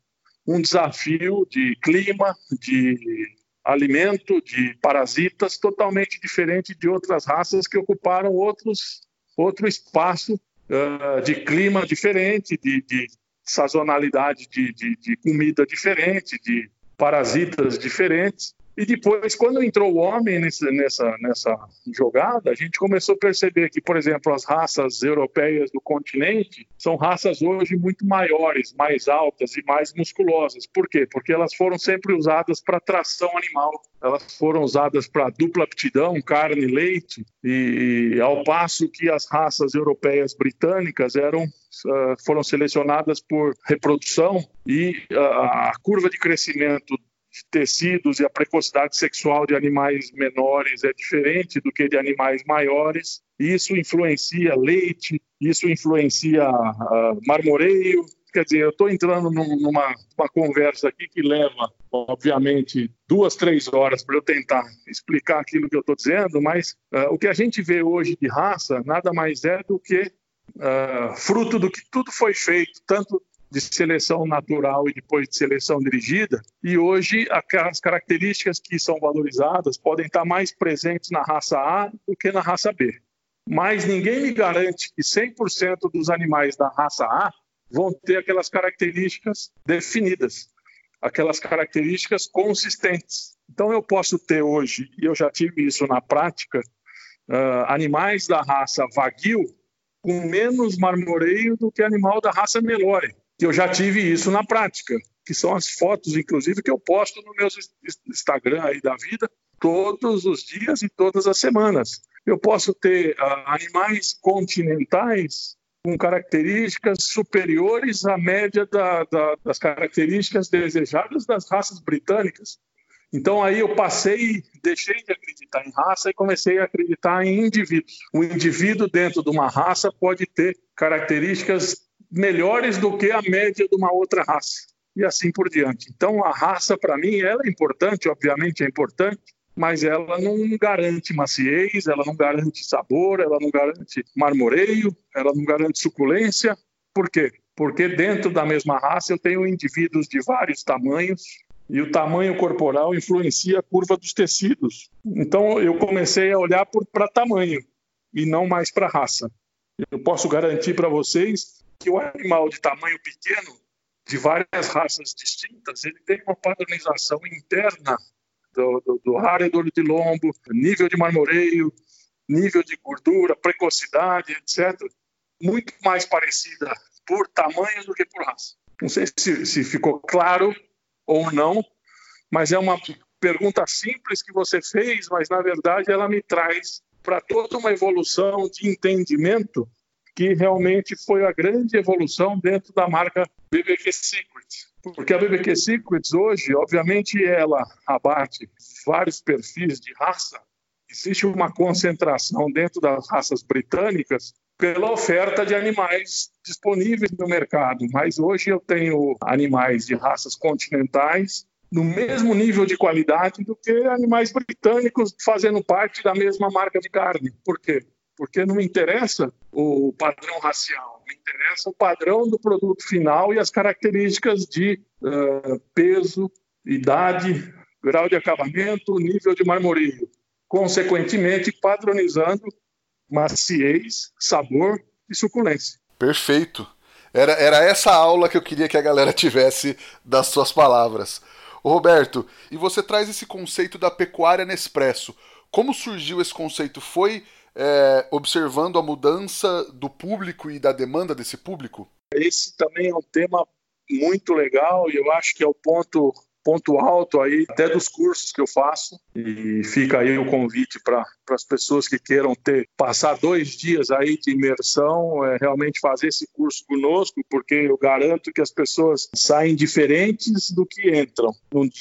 um desafio de clima, de alimento, de parasitas totalmente diferente de outras raças que ocuparam outros, outro espaço uh, de clima diferente, de, de sazonalidade de, de, de, comida diferente, de parasitas diferentes. E depois, quando entrou o homem nessa, nessa, nessa jogada, a gente começou a perceber que, por exemplo, as raças europeias do continente são raças hoje muito maiores, mais altas e mais musculosas. Por quê? Porque elas foram sempre usadas para tração animal. Elas foram usadas para dupla aptidão, carne leite, e, ao passo que as raças europeias britânicas eram ah, foram selecionadas por reprodução e ah, a curva de crescimento de tecidos e a precocidade sexual de animais menores é diferente do que de animais maiores. Isso influencia leite, isso influencia uh, marmoreio. Quer dizer, eu estou entrando numa conversa aqui que leva, obviamente, duas, três horas para eu tentar explicar aquilo que eu estou dizendo, mas uh, o que a gente vê hoje de raça nada mais é do que uh, fruto do que tudo foi feito, tanto de seleção natural e depois de seleção dirigida, e hoje as características que são valorizadas podem estar mais presentes na raça A do que na raça B. Mas ninguém me garante que 100% dos animais da raça A vão ter aquelas características definidas, aquelas características consistentes. Então eu posso ter hoje, e eu já tive isso na prática, uh, animais da raça Wagyu com menos marmoreio do que animal da raça Nelore que eu já tive isso na prática, que são as fotos, inclusive, que eu posto no meu Instagram aí da vida todos os dias e todas as semanas. Eu posso ter uh, animais continentais com características superiores à média da, da, das características desejadas das raças britânicas. Então aí eu passei, deixei de acreditar em raça e comecei a acreditar em indivíduos. O indivíduo dentro de uma raça pode ter características melhores do que a média de uma outra raça e assim por diante. Então a raça para mim ela é importante, obviamente é importante, mas ela não garante maciez, ela não garante sabor, ela não garante marmoreio, ela não garante suculência. Por quê? Porque dentro da mesma raça eu tenho indivíduos de vários tamanhos e o tamanho corporal influencia a curva dos tecidos. Então eu comecei a olhar para tamanho e não mais para raça. Eu posso garantir para vocês que o animal de tamanho pequeno, de várias raças distintas, ele tem uma padronização interna do, do, do raredor de lombo, nível de marmoreio, nível de gordura, precocidade, etc., muito mais parecida por tamanho do que por raça. Não sei se, se ficou claro ou não, mas é uma pergunta simples que você fez, mas na verdade ela me traz para toda uma evolução de entendimento que realmente foi a grande evolução dentro da marca BBQ Secrets. Porque a BBQ Secrets hoje, obviamente, ela abate vários perfis de raça. Existe uma concentração dentro das raças britânicas pela oferta de animais disponíveis no mercado. Mas hoje eu tenho animais de raças continentais no mesmo nível de qualidade do que animais britânicos fazendo parte da mesma marca de carne. Por quê? Porque não me interessa o padrão racial, me interessa o padrão do produto final e as características de uh, peso, idade, grau de acabamento, nível de marmoreio, consequentemente padronizando maciez, sabor e suculência. Perfeito. Era, era essa aula que eu queria que a galera tivesse das suas palavras. Ô Roberto, e você traz esse conceito da pecuária Nespresso. Como surgiu esse conceito? Foi é, observando a mudança do público e da demanda desse público? Esse também é um tema muito legal e eu acho que é o ponto ponto alto aí até dos cursos que eu faço e fica aí o convite para as pessoas que queiram ter passar dois dias aí de imersão é realmente fazer esse curso conosco porque eu garanto que as pessoas saem diferentes do que entram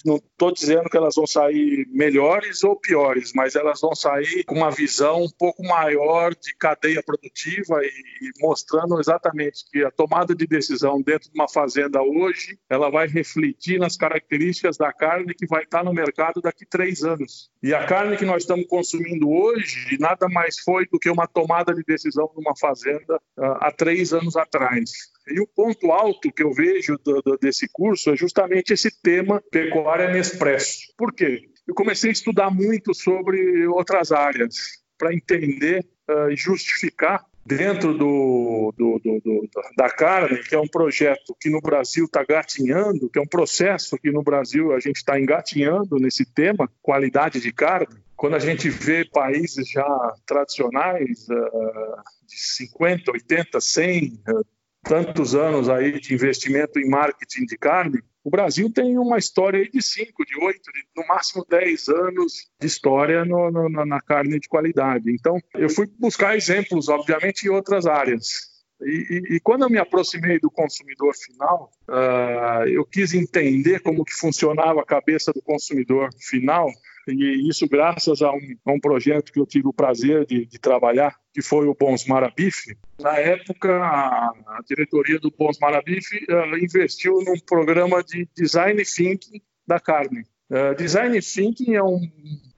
não estou dizendo que elas vão sair melhores ou piores mas elas vão sair com uma visão um pouco maior de cadeia produtiva e, e mostrando exatamente que a tomada de decisão dentro de uma fazenda hoje ela vai refletir nas características da carne que vai estar no mercado daqui três anos. E a carne que nós estamos consumindo hoje nada mais foi do que uma tomada de decisão numa fazenda uh, há três anos atrás. E o ponto alto que eu vejo do, do, desse curso é justamente esse tema pecuária Nespresso. Por quê? Eu comecei a estudar muito sobre outras áreas para entender uh, e justificar dentro do, do, do, da carne, que é um projeto que no Brasil está gatinhando, que é um processo que no Brasil a gente está engatinhando nesse tema, qualidade de carne. Quando a gente vê países já tradicionais, uh, de 50, 80, 100, uh, tantos anos aí de investimento em marketing de carne, o Brasil tem uma história de 5, de 8, no máximo 10 anos de história no, no, na carne de qualidade. Então, eu fui buscar exemplos, obviamente, em outras áreas. E, e, e, quando eu me aproximei do consumidor final, uh, eu quis entender como que funcionava a cabeça do consumidor final e isso graças a um, a um projeto que eu tive o prazer de, de trabalhar, que foi o Bons Marabife. Na época, a, a diretoria do Bons Marabife uh, investiu num programa de design thinking da carne. Uh, design thinking é um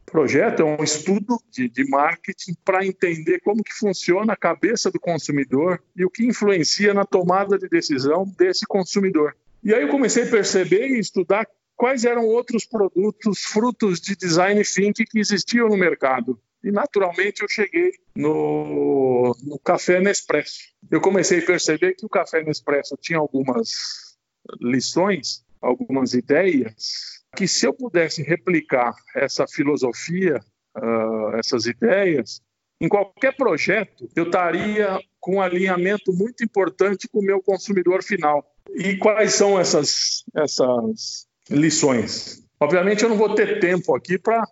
projeto, é um estudo de, de marketing para entender como que funciona a cabeça do consumidor e o que influencia na tomada de decisão desse consumidor. E aí eu comecei a perceber e estudar quais eram outros produtos frutos de design thinking que existiam no mercado. E naturalmente eu cheguei no, no café Nespresso. Eu comecei a perceber que o café Nespresso tinha algumas lições, algumas ideias, que se eu pudesse replicar essa filosofia, uh, essas ideias, em qualquer projeto, eu estaria com um alinhamento muito importante com o meu consumidor final. E quais são essas, essas lições. Obviamente, eu não vou ter tempo aqui para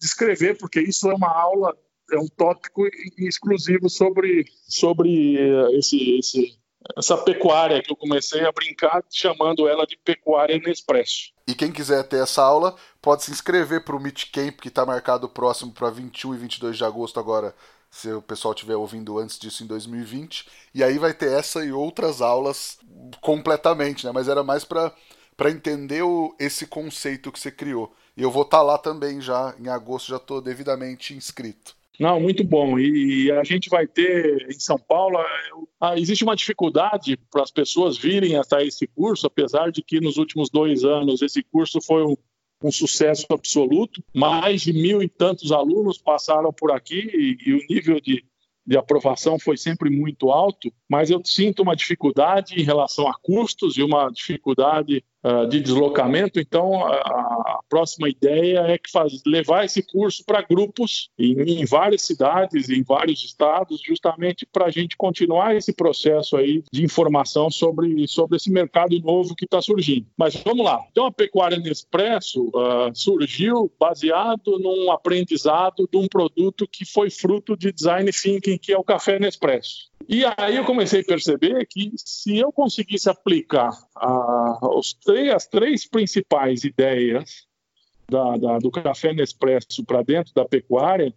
descrever, porque isso é uma aula, é um tópico exclusivo sobre, sobre eh, esse, esse, essa pecuária que eu comecei a brincar chamando ela de pecuária Nespresso. E quem quiser ter essa aula pode se inscrever para o Meet Camp, que está marcado próximo para 21 e 22 de agosto agora, se o pessoal estiver ouvindo antes disso em 2020. E aí vai ter essa e outras aulas completamente, né? Mas era mais para para entender o, esse conceito que você criou. E eu vou estar tá lá também já, em agosto, já estou devidamente inscrito. Não, muito bom. E a gente vai ter em São Paulo. Ah, existe uma dificuldade para as pessoas virem até esse curso, apesar de que nos últimos dois anos esse curso foi um, um sucesso absoluto. Mais de mil e tantos alunos passaram por aqui e, e o nível de, de aprovação foi sempre muito alto, mas eu sinto uma dificuldade em relação a custos e uma dificuldade uh, de deslocamento. Então, a, a, próxima ideia é que faz, levar esse curso para grupos em, em, várias cidades, em vários estados, justamente para a gente continuar esse processo aí de informação sobre, sobre esse mercado novo que está surgindo. Mas vamos lá. Então, a pecuária Nespresso uh, surgiu baseado num aprendizado de um produto que foi fruto de design thinking, que é o café Nespresso. E aí eu comecei a perceber que se eu conseguisse aplicar a, três, as três principais ideias da, da, do café Nespresso para dentro da pecuária,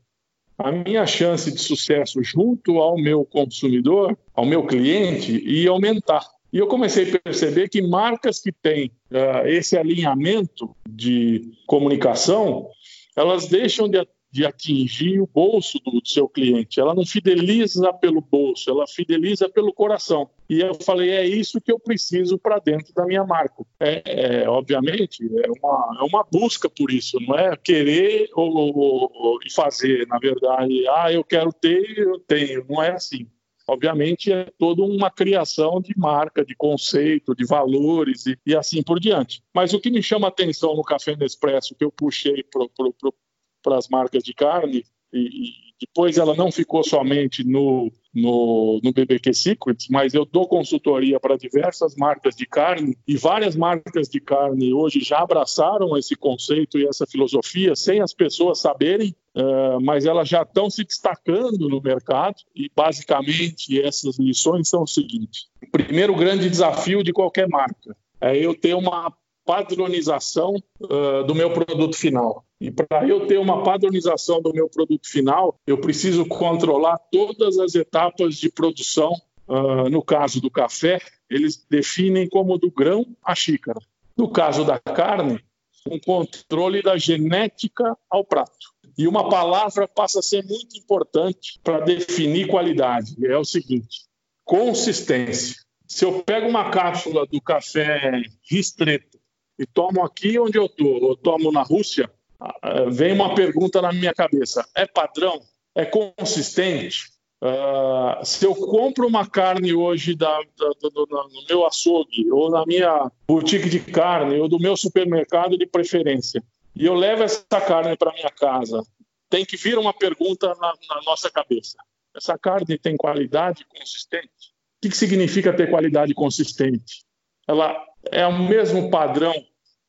a minha chance de sucesso junto ao meu consumidor, ao meu cliente, ia aumentar. E eu comecei a perceber que marcas que têm uh, esse alinhamento de comunicação, elas deixam de de atingir o bolso do, do, seu cliente. Ela não fideliza pelo bolso, ela fideliza pelo coração. E eu falei, é isso que eu preciso para dentro da minha marca. É, é, obviamente, é uma, é uma busca por isso, não é querer ou, e fazer. Na verdade, ah, eu quero ter, eu tenho. Não é assim. Obviamente, é toda uma criação de marca, de conceito, de valores e, e assim por diante. Mas o que me chama atenção no Café Nespresso, que eu puxei para para as marcas de carne e, e, depois ela não ficou somente no, no, no BBQ Secrets, mas eu dou consultoria para diversas marcas de carne e várias marcas de carne hoje já abraçaram esse conceito e essa filosofia sem as pessoas saberem, uh, mas elas já estão se destacando no mercado e basicamente essas lições são o seguinte: o primeiro grande desafio de qualquer marca é eu ter uma padronização uh, do meu produto final. E para eu ter uma padronização do meu produto final, eu preciso controlar todas as etapas de produção. Uh, no caso do café, eles definem como do grão à xícara. No caso da carne, um controle da genética ao prato. E uma palavra passa a ser muito importante para definir qualidade. É o seguinte: consistência. Se eu pego uma cápsula do café Ristretto e tomo aqui onde eu estou, ou tomo na Rússia, ah, vem uma pergunta na minha cabeça: é padrão? É consistente? Uh, se eu compro uma carne hoje da, da, do, no meu açougue, ou na minha boutique de carne, ou do meu supermercado de preferência, e eu levo essa carne para minha casa, tem que vir uma pergunta na, na, nossa cabeça: essa carne tem qualidade consistente? O que, que significa ter qualidade consistente? Ela é o mesmo padrão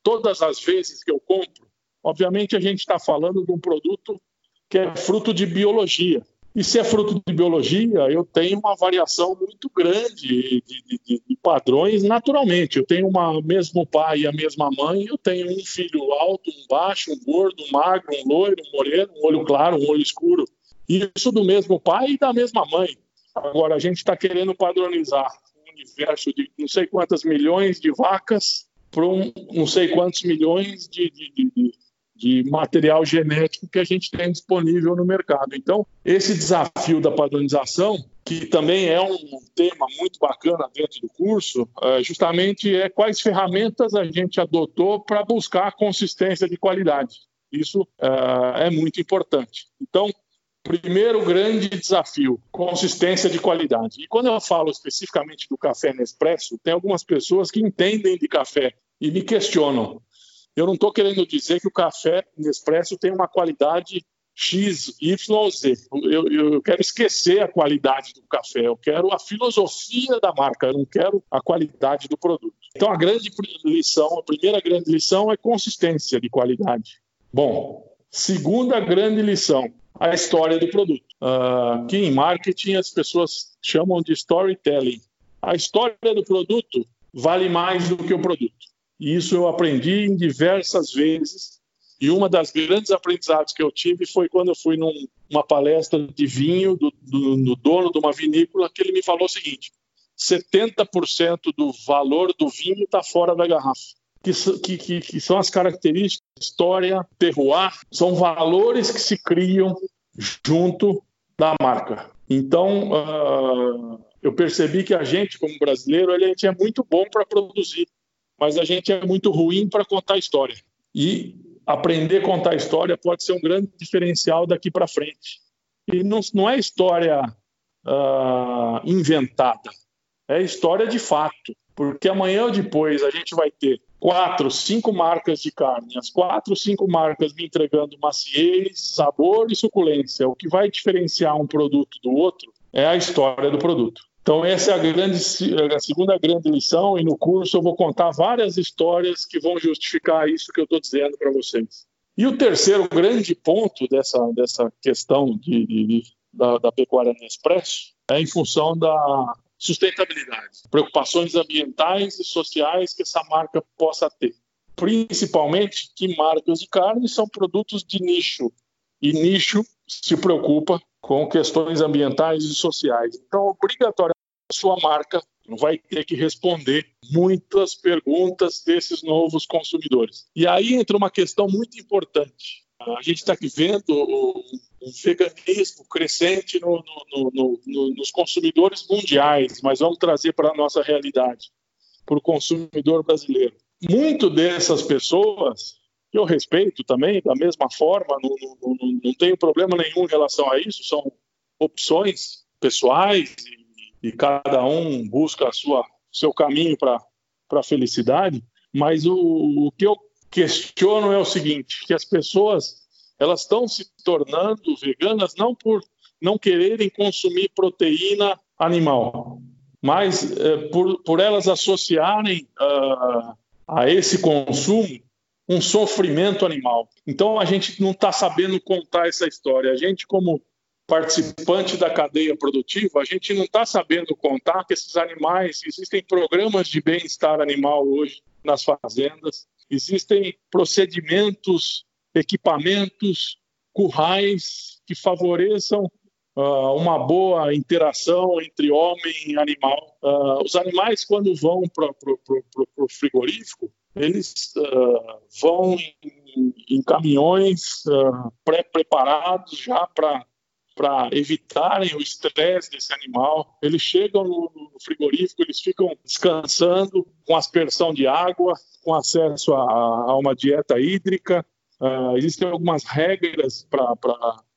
todas as vezes que eu compro? Obviamente, a gente está falando de um produto que é fruto de biologia. E se é fruto de biologia, eu tenho uma variação muito grande de, de, de, padrões naturalmente. Eu tenho o mesmo pai e a mesma mãe, eu tenho um filho alto, um baixo, um gordo, um magro, um loiro, um moreno, um olho claro, um olho escuro. Isso do mesmo pai e da mesma mãe. Agora, a gente está querendo padronizar universo de não sei quantas milhões de vacas para um, não sei quantos milhões de, de, de, de material genético que a gente tem disponível no mercado. Então, esse desafio da padronização, que também é um tema muito bacana dentro do curso, é, justamente é quais ferramentas a gente adotou para buscar consistência de qualidade. Isso é, é muito importante. Então, primeiro grande desafio, consistência de qualidade. E quando eu falo especificamente do café Nespresso, tem algumas pessoas que entendem de café e me questionam. Eu não estou querendo dizer que o café Nespresso tem uma qualidade X, Y ou Z. Eu, eu, quero esquecer a qualidade do café, eu quero a filosofia da marca, eu não quero a qualidade do produto. Então, a grande lição, a primeira grande lição é consistência de qualidade. Bom, segunda grande lição, a história do produto, uh, que em marketing as pessoas chamam de storytelling. A história do produto vale mais do que o produto. E isso eu aprendi em diversas vezes. E uma das grandes aprendizados que eu tive foi quando eu fui numa palestra de vinho do, do, do dono de uma vinícola, que ele me falou o seguinte: 70% do valor do vinho está fora da garrafa. Que, que, que, são as características, história, terroir, são valores que se criam junto da marca. Então, uh, eu percebi que a gente, como brasileiro, a gente é muito bom para produzir mas a gente é muito ruim para contar história. E aprender a contar história pode ser um grande diferencial daqui para frente. E não, não é história uh, inventada, é história de fato. Porque amanhã ou depois a gente vai ter quatro, cinco marcas de carne, as quatro, cinco marcas me entregando maciez, sabor e suculência. O que vai diferenciar um produto do outro é a história do produto. Então, essa é a, grande, a segunda grande lição, e no curso eu vou contar várias histórias que vão justificar isso que eu estou dizendo para vocês. E o terceiro grande ponto dessa, dessa questão de, de, da, da pecuária Nespresso é em função da sustentabilidade, preocupações ambientais e sociais que essa marca possa ter. Principalmente que marcas de carne são produtos de nicho, e nicho se preocupa com questões ambientais e sociais. Então, obrigatoriamente, sua marca vai ter que responder muitas perguntas desses novos consumidores. E aí entra uma questão muito importante. A gente está aqui vendo veganismo crescente no, no, no, nos consumidores mundiais, mas vamos trazer para a nossa realidade, para o consumidor brasileiro. Muito dessas pessoas, eu respeito também, da mesma forma, não, não, não, não tenho problema nenhum em relação a isso, são opções pessoais e e cada um busca a sua seu caminho para a felicidade, mas o, o que eu questiono é o seguinte, que as pessoas elas estão se tornando veganas não por não quererem consumir proteína animal, mas é, por, por elas associarem uh, a esse consumo um sofrimento animal. Então a gente não está sabendo contar essa história. A gente, como participante da cadeia produtiva, a gente não está sabendo contar que esses animais, existem programas de bem-estar animal hoje nas fazendas, existem procedimentos, equipamentos, currais que favoreçam uh, uma boa interação entre homem e animal. Uh, os animais, quando vão para o frigorífico, eles uh, vão em, em caminhões pré-preparados já para para evitarem o estresse desse animal. Eles chegam no, frigorífico, eles ficam descansando com aspersão de água, com acesso a, a uma dieta hídrica. Uh, existem algumas regras pra,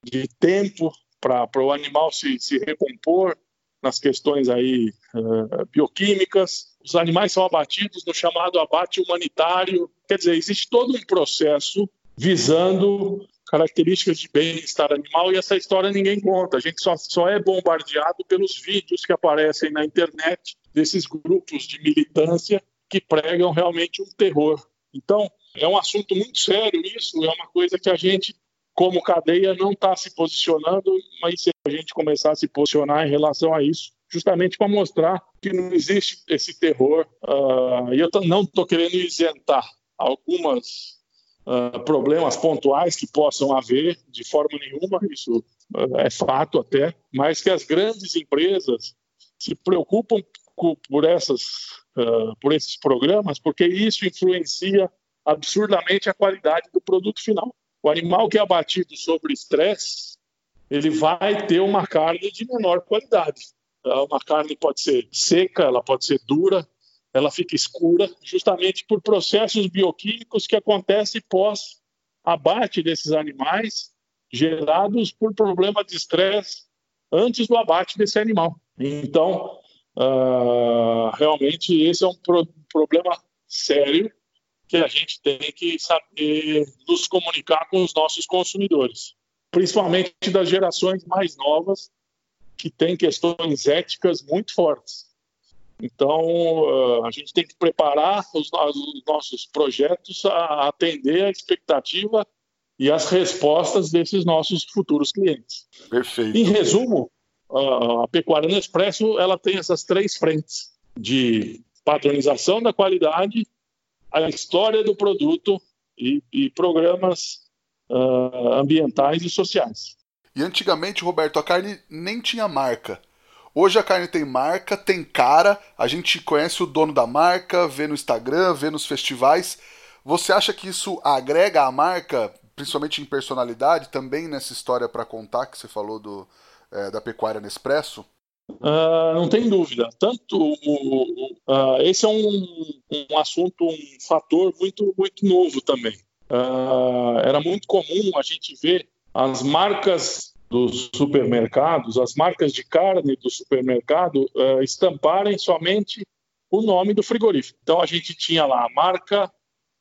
de tempo para o animal se, se recompor nas questões aí uh, bioquímicas. Os animais são abatidos no chamado abate humanitário. Quer dizer, existe todo um processo visando características de bem-estar animal e essa história ninguém conta. A gente só, só é bombardeado pelos vídeos que aparecem na internet desses grupos de militância que pregam realmente um terror. Então, é um assunto muito sério isso, é uma coisa que a gente, como cadeia, não está se posicionando, mas se a gente começar a se posicionar em relação a isso, justamente para mostrar que não existe esse terror. Uh, e eu não estou querendo isentar algumas uh, problemas pontuais que possam haver, de forma nenhuma, isso uh, é fato até, mas que as grandes empresas se preocupam por essas por esses programas, porque isso influencia absurdamente a qualidade do produto final. O animal que é abatido sobre estresse, ele vai ter uma carne de menor qualidade. Uma carne pode ser seca, ela pode ser dura, ela fica escura, justamente por processos bioquímicos que acontecem pós abate desses animais, gerados por problema de estresse antes do abate desse animal. Então, Uh, realmente esse é um pro problema sério que a gente tem que saber nos comunicar com os nossos consumidores, principalmente das gerações mais novas que têm questões éticas muito fortes. Então, uh, a gente tem que preparar os, os nossos projetos a atender a expectativa e as respostas desses nossos futuros clientes. Perfeito. Em resumo, a pecuária no Expresso ela tem essas três frentes de padronização da qualidade, a história do produto e, e programas uh, ambientais e sociais. E antigamente, Roberto, a carne nem tinha marca. Hoje a carne tem marca, tem cara, a gente conhece o dono da marca, vê no Instagram, vê nos festivais. Você acha que isso agrega a marca, principalmente em personalidade, também nessa história para contar que você falou do, é, da pecuária Nespresso? Uh, não tem dúvida. Tanto uh, esse é um, um assunto, um fator muito, muito novo também. Uh, era muito comum a gente ver as marcas dos supermercados, as marcas de carne do supermercado estamparem somente o nome do frigorífico. Então a gente tinha lá a marca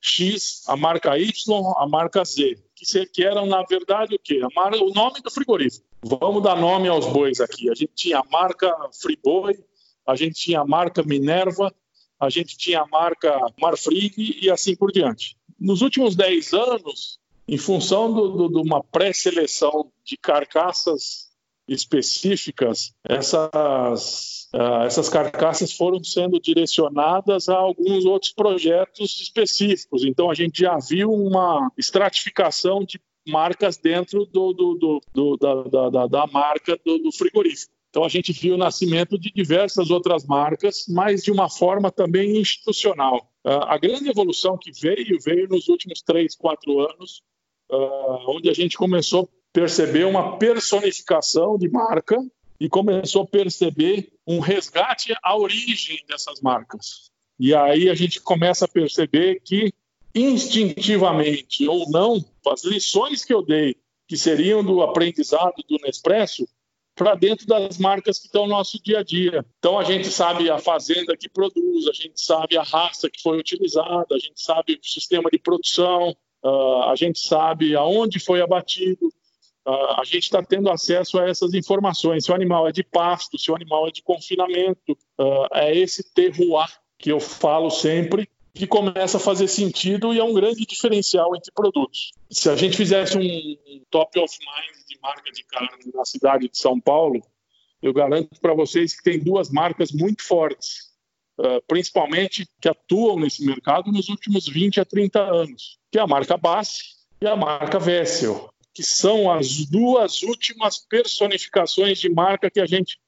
X, a marca Y, a marca Z, que, que eram na verdade o quê? Marca, o nome do frigorífico. Vamos dar nome aos bois aqui. A gente tinha a marca Friboi, a gente tinha a marca Minerva, a gente tinha a marca Marfrig e assim por diante. Nos últimos 10 anos, em função de uma pré-seleção de carcaças específicas, essas, uh, essas carcaças foram sendo direcionadas a alguns outros projetos específicos. Então, a gente já viu uma estratificação de marcas dentro do, do, do, da, da, da, marca do, frigorífico. Então a gente viu o nascimento de diversas outras marcas, mas de uma forma também institucional. Uh, a grande evolução que veio, veio nos últimos três, quatro anos, uh, onde a gente começou a perceber uma personificação de marca e começou a perceber um resgate à origem dessas marcas. E aí a gente começa a perceber que instintivamente ou não, as lições que eu dei, que seriam do aprendizado do Nespresso, para dentro das marcas que estão no nosso dia a dia. Então a gente sabe a fazenda que produz, a gente sabe a raça que foi utilizada, a gente sabe o sistema de produção, uh, a gente sabe aonde foi abatido, uh, a gente está tendo acesso a essas informações. Se o animal é de pasto, se o animal é de confinamento, uh, é esse terroir que eu falo sempre que começa a fazer sentido e é um grande diferencial entre produtos. Se a gente fizesse um top of mind de marca de carne na cidade de São Paulo, eu garanto para vocês que tem duas marcas muito fortes, uh, principalmente que atuam nesse mercado nos últimos 20 a 30 anos, que é a marca Bassi e a marca Vessel, que são as duas últimas personificações de marca que a gente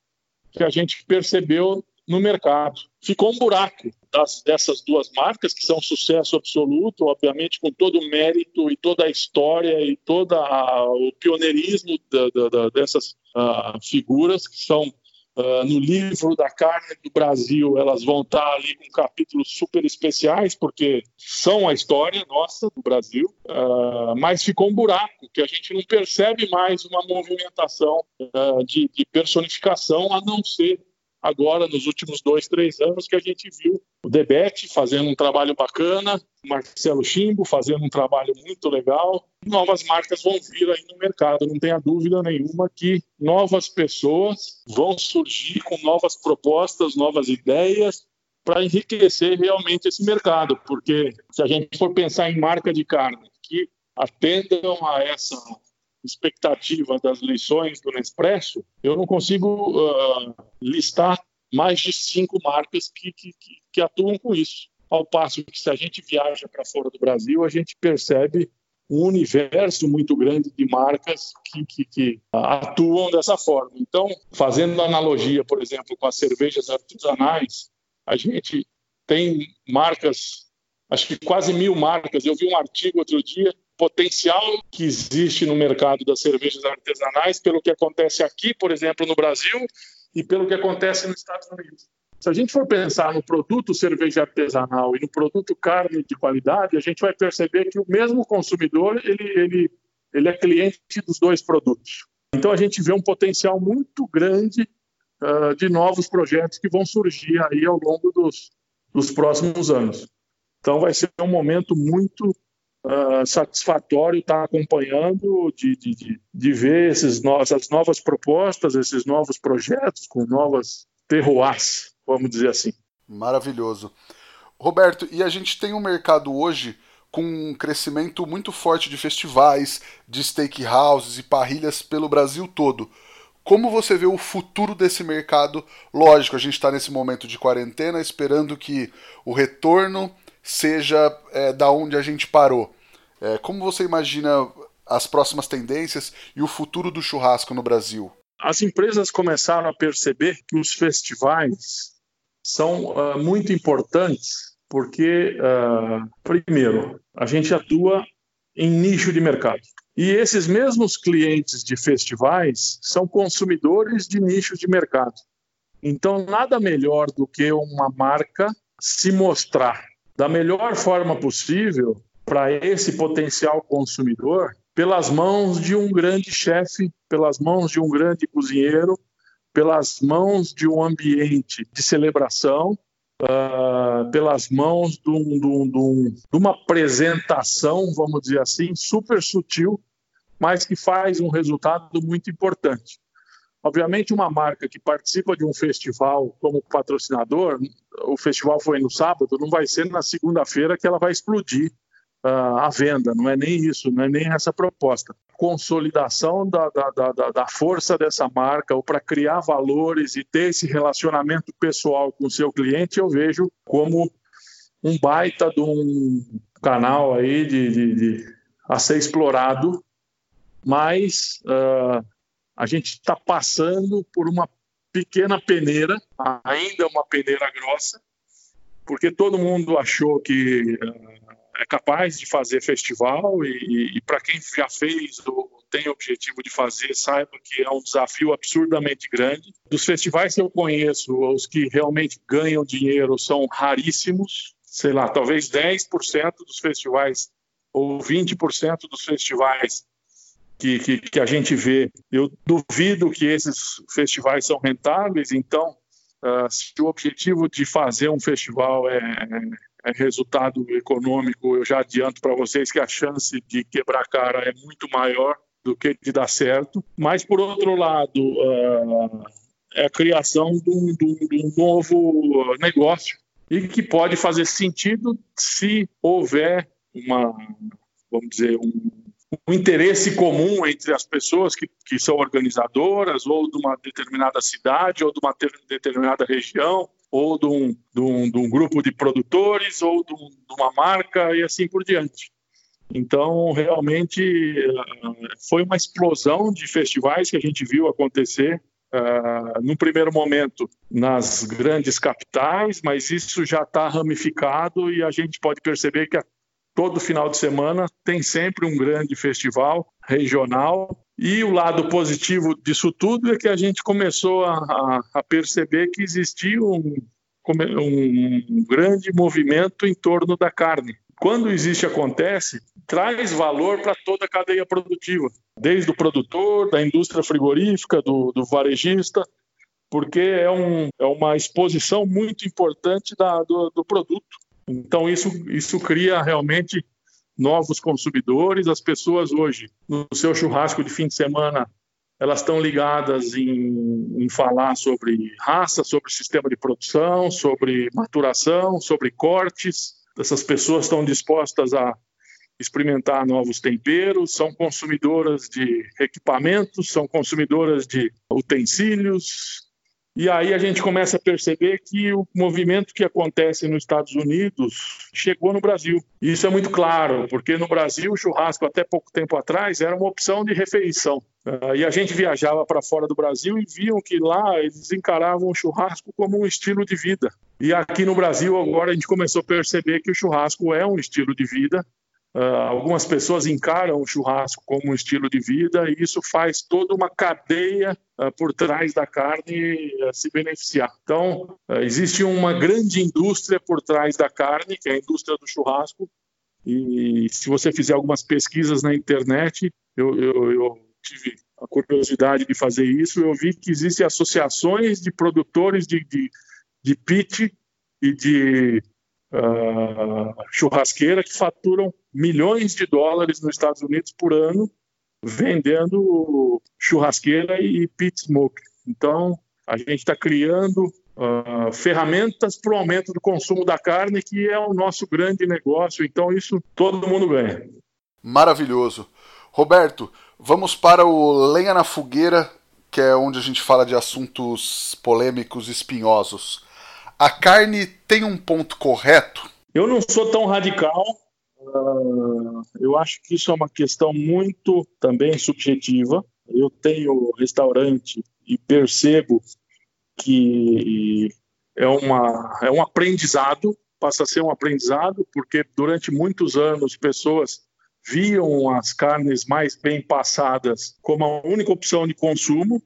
que a gente percebeu no mercado. Ficou um buraco das, dessas duas marcas, que são sucesso absoluto, obviamente com todo o mérito e toda a história e todo o pioneirismo da, da, dessas uh, figuras, que são Uh, no livro da carne do Brasil, elas vão estar ali com capítulos super especiais, porque são a história nossa do Brasil, uh, mas ficou um buraco, que a gente não percebe mais uma movimentação uh, de, de personificação, a não ser agora nos últimos dois, três anos que a gente viu o Debete fazendo um trabalho bacana, Marcelo Chimbo fazendo um trabalho muito legal. Novas marcas vão vir aí no mercado, não tenha dúvida nenhuma que novas pessoas vão surgir com novas propostas, novas ideias para enriquecer realmente esse mercado, porque se a gente for pensar em marca de carne que atendam a essa expectativa das lições do Nespresso, eu não consigo uh, listar mais de cinco marcas que, que, que, atuam com isso. Ao passo que, se a gente viaja para fora do Brasil, a gente percebe um universo muito grande de marcas que, que, que, atuam dessa forma. Então, fazendo analogia, por exemplo, com as cervejas artesanais, a gente tem marcas, acho que quase mil marcas. Eu vi um artigo outro dia potencial que existe no mercado das cervejas artesanais, pelo que acontece aqui, por exemplo, no Brasil, e pelo que acontece nos Estados Unidos. Se a gente for pensar no produto cerveja artesanal e no produto carne de qualidade, a gente vai perceber que o mesmo consumidor ele, ele, ele é cliente dos dois produtos. Então a gente vê um potencial muito grande uh, de novos projetos que vão surgir aí ao longo dos, dos próximos anos. Então vai ser um momento muito uh, satisfatório estar acompanhando, de, de, de, de ver esses no, essas novas propostas, esses novos projetos com novas terroirs, vamos dizer assim. Maravilhoso. Roberto, e a gente tem um mercado hoje com um crescimento muito forte de festivais, de steakhouses e parrilhas pelo Brasil todo. Como você vê o futuro desse mercado? Lógico, a gente está nesse momento de quarentena, esperando que o retorno seja é, da onde a gente parou. É, como você imagina as próximas tendências e o futuro do churrasco no Brasil? As empresas começaram a perceber que os festivais são uh, muito importantes porque, uh, primeiro, a gente atua em nicho de mercado. E esses mesmos clientes de festivais são consumidores de nichos de mercado. Então, nada melhor do que uma marca se mostrar da melhor forma possível para esse potencial consumidor pelas mãos de um grande chefe, pelas mãos de um grande cozinheiro, pelas mãos de um ambiente de celebração, uh, pelas mãos de, um, de, um, de, uma apresentação, vamos dizer assim, super sutil, mas que faz um resultado muito importante. Obviamente, uma marca que participa de um festival como patrocinador, o festival foi no sábado, não vai ser na segunda-feira que ela vai explodir uh, a venda, não é nem isso, não é nem essa proposta. Consolidação da, da, da, da força dessa marca, ou para criar valores e ter esse relacionamento pessoal com o seu cliente, eu vejo como um baita de um canal aí de, de, de a ser explorado, mas uh, a gente está passando por uma pequena peneira, ainda uma peneira grossa, porque todo mundo achou que uh, é capaz de fazer festival e, e para quem já fez ou tem objetivo de fazer, saiba que é um desafio absurdamente grande. Dos festivais que eu conheço, os que realmente ganham dinheiro são raríssimos, sei lá, talvez 10% dos festivais ou 20% dos festivais que, que, que, a gente vê. Eu duvido que esses festivais são rentáveis, então, uh, se o objetivo de fazer um festival é, é resultado econômico, eu já adianto para vocês que a chance de quebrar cara é muito maior do que de dar certo. Mas, por outro lado, uh, é a criação de um, de um, de um novo negócio e que pode fazer sentido se houver uma, vamos dizer, um um interesse comum entre as pessoas que, que são organizadoras, ou de uma determinada cidade, ou de uma ter, determinada região, ou de um, de, um, de um, grupo de produtores, ou de, um, de uma marca, e assim por diante. Então, realmente, eh, foi uma explosão de festivais que a gente viu acontecer Uh, num primeiro momento nas grandes capitais, mas isso já está ramificado e a gente pode perceber que a todo final de semana tem sempre um grande festival regional E o lado positivo disso tudo é que a gente começou a, a, perceber que existia um, um grande movimento em torno da carne. Quando existe acontece, traz valor para toda a cadeia produtiva, desde o produtor, da indústria frigorífica, do, do varejista, porque é, um, é uma exposição muito importante da, do, do produto. Então, isso, isso cria realmente novos consumidores. As pessoas hoje, no seu churrasco de fim de semana, elas estão ligadas em, em, falar sobre raça, sobre sistema de produção, sobre maturação, sobre cortes. Essas pessoas estão dispostas a experimentar novos temperos, são consumidoras de equipamentos, são consumidoras de utensílios, e aí a gente começa a perceber que o movimento que acontece nos Estados Unidos chegou no Brasil. Isso é muito claro, porque no Brasil o churrasco até pouco tempo atrás era uma opção de refeição. Uh, e a gente viajava para fora do Brasil e viam que lá eles encaravam o churrasco como um estilo de vida. E aqui no Brasil agora a gente começou a perceber que o churrasco é um estilo de vida Uh, algumas pessoas encaram o churrasco como um estilo de vida e isso faz toda uma cadeia uh, por trás da carne uh, se beneficiar. Então, existe uma grande indústria por trás da carne, que é a indústria do churrasco. E se você fizer algumas pesquisas na internet, eu, eu, eu tive a curiosidade de fazer isso, eu vi que existem associações de produtores de, de, de pit e de uh, churrasqueira que faturam milhões de dólares nos Estados Unidos por ano vendendo churrasqueira e pit smoke. Então, a gente está criando uh, ferramentas para o aumento do consumo da carne, que é o nosso grande negócio. Então, isso todo mundo ganha. Maravilhoso. Roberto, vamos para o Lenha na Fogueira, que é onde a gente fala de assuntos polêmicos e espinhosos a carne tem um ponto correto? Eu não sou tão radical. Uh, eu acho que isso é uma questão muito também subjetiva. Eu tenho restaurante e percebo que é, uma, é um aprendizado, passa a ser um aprendizado, porque durante muitos anos pessoas viam as carnes mais bem passadas como a única opção de consumo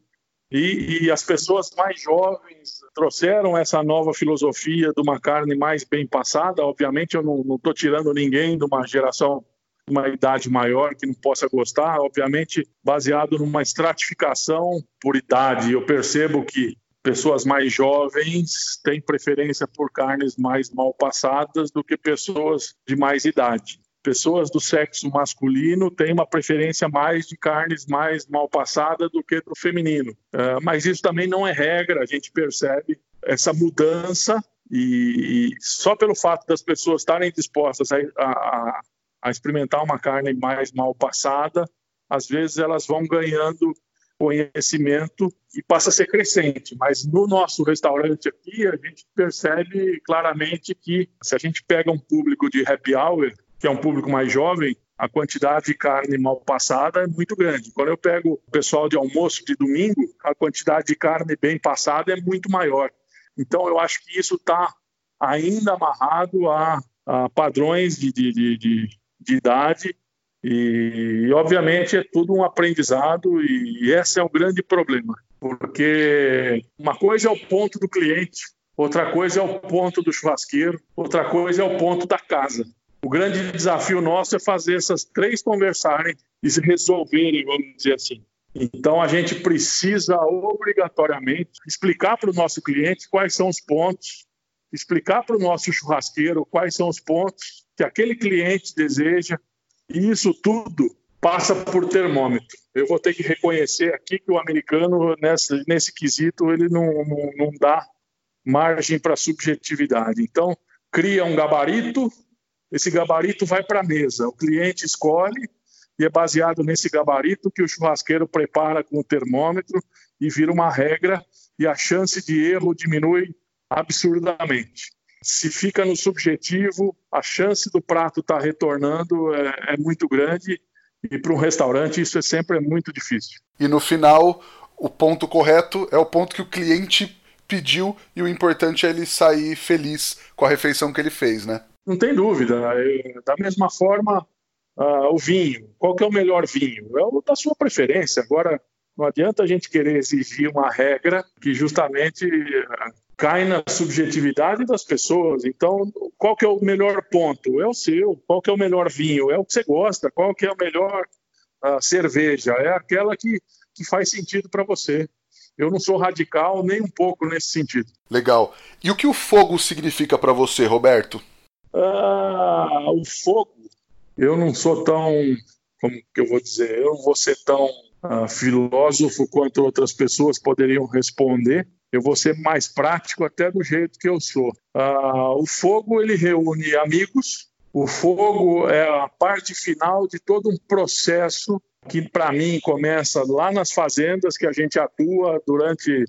e, e, as pessoas mais jovens trouxeram essa nova filosofia de uma carne mais bem passada. Obviamente, eu não estou tirando ninguém de uma geração, uma idade maior que não possa gostar. Obviamente, baseado numa estratificação por idade. Eu percebo que pessoas mais jovens têm preferência por carnes mais mal passadas do que pessoas de mais idade pessoas do sexo masculino têm uma preferência mais de carnes mais mal passadas do que do feminino. Uh, mas isso também não é regra, a gente percebe essa mudança e, e só pelo fato das pessoas estarem dispostas a, a, a experimentar uma carne mais mal passada, às vezes elas vão ganhando conhecimento e passa a ser crescente. Mas no nosso restaurante aqui, a gente percebe claramente que se a gente pega um público de happy hour, que é um público mais jovem, a quantidade de carne mal passada é muito grande. Quando eu pego o pessoal de almoço de domingo, a quantidade de carne bem passada é muito maior. Então, eu acho que isso está ainda amarrado a, a padrões de, de, de, de, de idade e, obviamente, é tudo um aprendizado e esse é o grande problema, porque uma coisa é o ponto do cliente, outra coisa é o ponto do churrasqueiro, outra coisa é o ponto da casa. Grande desafio nosso é fazer essas três conversarem e se resolverem, vamos dizer assim. Então, a gente precisa obrigatoriamente explicar para o nosso cliente quais são os pontos, explicar para o nosso churrasqueiro quais são os pontos que aquele cliente deseja, e isso tudo passa por termômetro. Eu vou ter que reconhecer aqui que o americano, nesse, nesse quesito, ele não, não, não dá margem para subjetividade. Então, cria um gabarito, esse gabarito vai para a mesa. O cliente escolhe e é baseado nesse gabarito que o churrasqueiro prepara com o termômetro e vira uma regra e a chance de erro diminui absurdamente. Se fica no subjetivo, a chance do prato estar tá retornando é, é, muito grande e para um restaurante isso é sempre muito difícil. E no final, o ponto correto é o ponto que o cliente pediu e o importante é ele sair feliz com a refeição que ele fez, né? Não tem dúvida. Da mesma forma, uh, o vinho. Qual que é o melhor vinho? É o da sua preferência. Agora, não adianta a gente querer exigir uma regra que justamente uh, cai na subjetividade das pessoas. Então, qual que é o melhor ponto? É o seu. Qual que é o melhor vinho? É o que você gosta. Qual que é a melhor uh, cerveja? É aquela que, que faz sentido para você. Eu não sou radical nem um pouco nesse sentido. Legal. E o que o fogo significa para você, Roberto? Ah, o fogo eu não sou tão, como que eu vou dizer, eu não vou ser tão uh, filósofo quanto outras pessoas poderiam responder. Eu vou ser mais prático até do jeito que eu sou. Uh, o fogo ele reúne amigos. O fogo é a parte final de todo um processo que para mim começa lá nas fazendas que a gente atua durante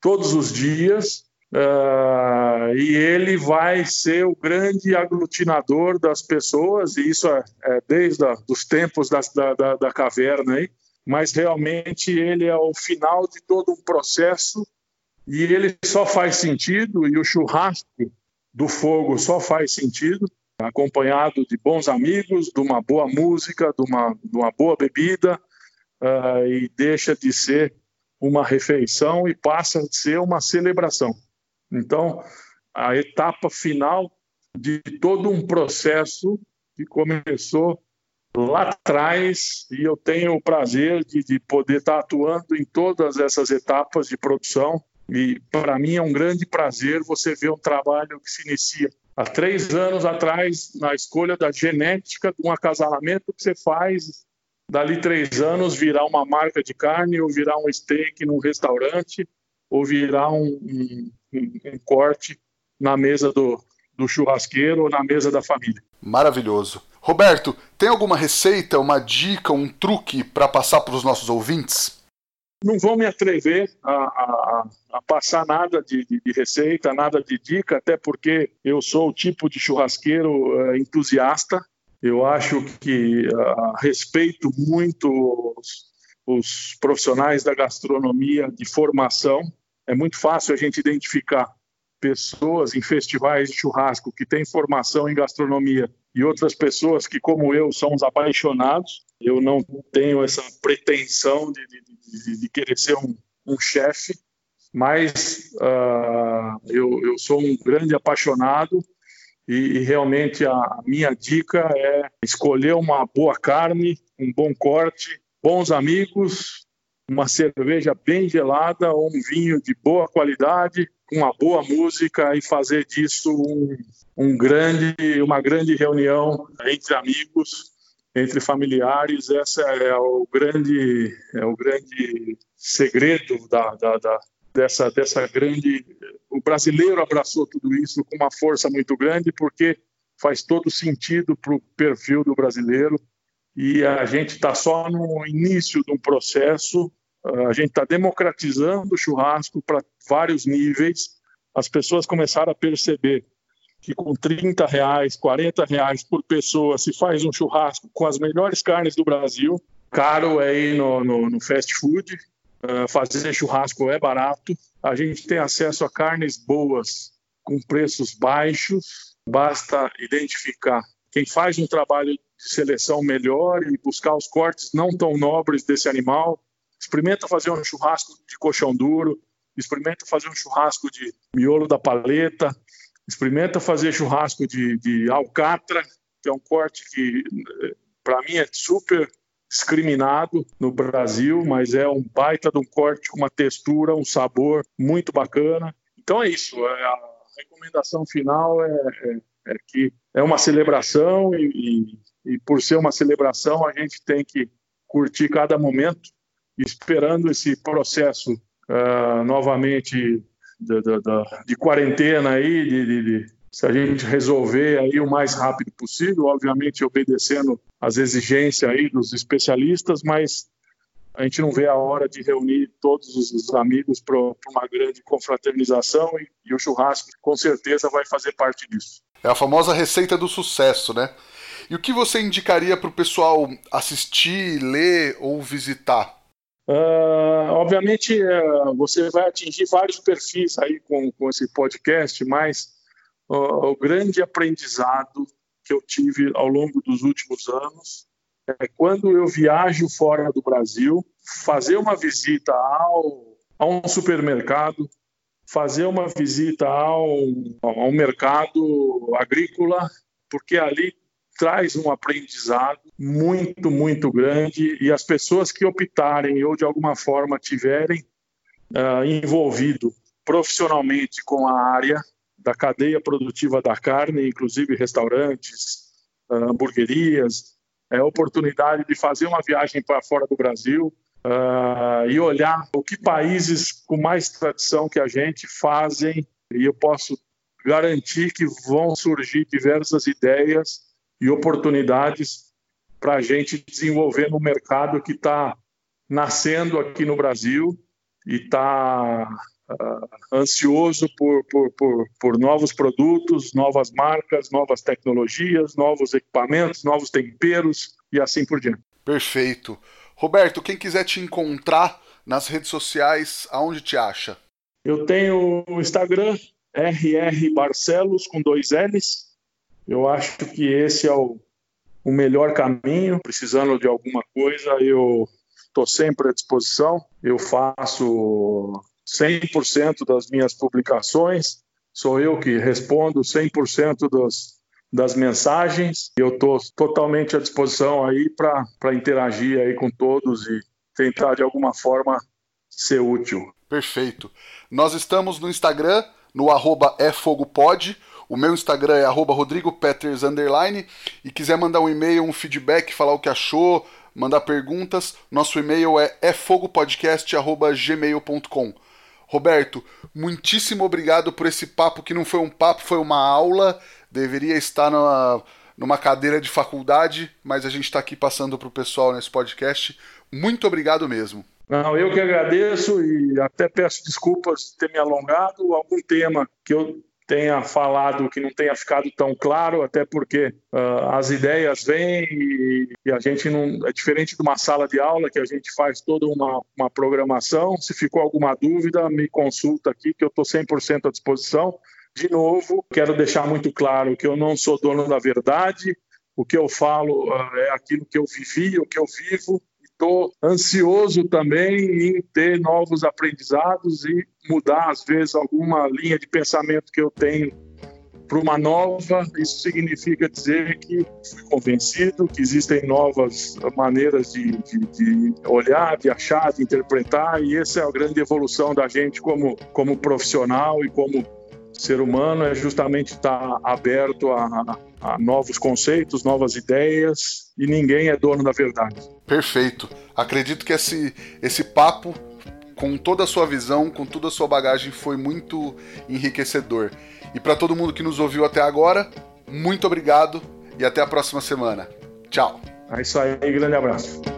todos os dias Uh, e ele vai ser o grande aglutinador das pessoas, e isso é, é desde os tempos da, da, da, caverna, aí, mas realmente ele é o final de todo um processo e ele só faz sentido, e o churrasco do fogo só faz sentido, acompanhado de bons amigos, de uma boa música, de uma, de uma boa bebida, uh, e deixa de ser uma refeição e passa a ser uma celebração. Então, a etapa final de todo um processo que começou lá atrás e eu tenho o prazer de, de poder estar atuando em todas essas etapas de produção e para mim é um grande prazer você ver um trabalho que se inicia há três anos atrás na escolha da genética de um acasalamento que você faz dali três anos virar uma marca de carne ou virar um steak num restaurante ou virar um, um, um corte na mesa do, do churrasqueiro ou na mesa da família. Maravilhoso. Roberto, tem alguma receita, uma dica, um truque para passar para os nossos ouvintes? Não vou me atrever a, a, a passar nada de, de, de, receita, nada de dica, até porque eu sou o tipo de churrasqueiro uh, entusiasta. Eu acho que uh, respeito muito os, os profissionais da gastronomia de formação. É muito fácil a gente identificar pessoas em festivais de churrasco que têm formação em gastronomia e outras pessoas que, como eu, somos apaixonados. Eu não tenho essa pretensão de, de, de, de querer ser um, um chefe, mas uh, eu, eu, sou um grande apaixonado e, e realmente a, a minha dica é escolher uma boa carne, um bom corte, bons amigos, uma cerveja bem gelada ou um vinho de boa qualidade, com uma boa música e fazer disso um, um grande, uma grande reunião entre amigos, entre familiares. Essa é o grande, é o grande segredo da, da, da dessa, dessa grande. O brasileiro abraçou tudo isso com uma força muito grande, porque faz todo sentido para o perfil do brasileiro e a gente está só no início de um processo. A gente está democratizando o churrasco para vários níveis. As pessoas começaram a perceber que com 30 reais, 40 reais por pessoa se faz um churrasco com as melhores carnes do Brasil. Caro é ir no, no, no fast food, uh, fazer churrasco é barato. A gente tem acesso a carnes boas com preços baixos. Basta identificar quem faz um trabalho seleção melhor e buscar os cortes não tão nobres desse animal. Experimenta fazer um churrasco de colchão duro, experimenta fazer um churrasco de miolo da paleta, experimenta fazer churrasco de, de alcatra, que é um corte que para mim é super discriminado no Brasil, mas é um baita de um corte com uma textura, um sabor muito bacana. Então é isso, é a recomendação final é, é é que é uma celebração e, e, e, por ser uma celebração a gente tem que curtir cada momento, esperando esse processo uh, novamente de, de, de, de, quarentena aí, de, se a gente resolver aí o mais rápido possível, obviamente obedecendo às exigências aí dos especialistas, mas a gente não vê a hora de reunir todos os amigos para uma grande confraternização e, e o churrasco com certeza vai fazer parte disso. É a famosa receita do sucesso, né? E o que você indicaria para o pessoal assistir, ler ou visitar? Uh, obviamente, uh, você vai atingir vários perfis aí com, com esse podcast, mas uh, o grande aprendizado que eu tive ao longo dos últimos anos é quando eu viajo fora do Brasil, fazer uma visita ao, a um supermercado, fazer uma visita ao, ao mercado agrícola, porque ali traz um aprendizado muito, muito grande e as pessoas que optarem ou de alguma forma tiverem uh, envolvido profissionalmente com a área da cadeia produtiva da carne, inclusive restaurantes, uh, hamburguerias, é oportunidade de fazer uma viagem para fora do Brasil uh, e olhar o que países com mais tradição que a gente fazem e eu posso garantir que vão surgir diversas ideias e oportunidades para a gente desenvolver no mercado que está nascendo aqui no Brasil e está uh, ansioso por, por, por, por novos produtos, novas marcas, novas tecnologias, novos equipamentos, novos temperos e assim por diante. Perfeito. Roberto, quem quiser te encontrar nas redes sociais, aonde te acha? Eu tenho o Instagram, RR Barcelos, com dois L's. Eu acho que esse é o, o melhor caminho. Precisando de alguma coisa, eu estou sempre à disposição. Eu faço 100% das minhas publicações, sou eu que respondo 100% das, das mensagens. Eu estou totalmente à disposição aí para interagir aí com todos e tentar de alguma forma ser útil. Perfeito. Nós estamos no Instagram, no arroba efogopod. O meu Instagram é rodrigopeters, e quiser mandar um e-mail, um feedback, falar o que achou, mandar perguntas, nosso e-mail é efogopodcast.gmail.com. Roberto, muitíssimo obrigado por esse papo que não foi um papo, foi uma aula. Deveria estar numa, numa cadeira de faculdade, mas a gente está aqui passando para o pessoal nesse podcast. Muito obrigado mesmo. Não, eu que agradeço e até peço desculpas de ter me alongado. Algum tema que eu tenha falado que não tenha ficado tão claro, até porque uh, as ideias vêm e, e, a gente não. É diferente de uma sala de aula que a gente faz toda uma, uma programação. Se ficou alguma dúvida, me consulta aqui, que eu estou 100% à disposição. De novo, quero deixar muito claro que eu não sou dono da verdade, o que eu falo uh, é aquilo que eu vivi, o que eu vivo, estou ansioso também em ter novos aprendizados e mudar, às vezes, alguma linha de pensamento que eu tenho para uma nova. Isso significa dizer que fui convencido que existem novas maneiras de, de, de, olhar, de achar, de interpretar, e essa é a grande evolução da gente como, como profissional e como ser humano, é justamente estar aberto a, a novos conceitos, novas ideias, e ninguém é dono da verdade. Perfeito. Acredito que esse, esse papo, com toda a sua visão, com toda a sua bagagem, foi muito enriquecedor. E para todo mundo que nos ouviu até agora, muito obrigado e até a próxima semana. Tchau. É isso aí, grande abraço.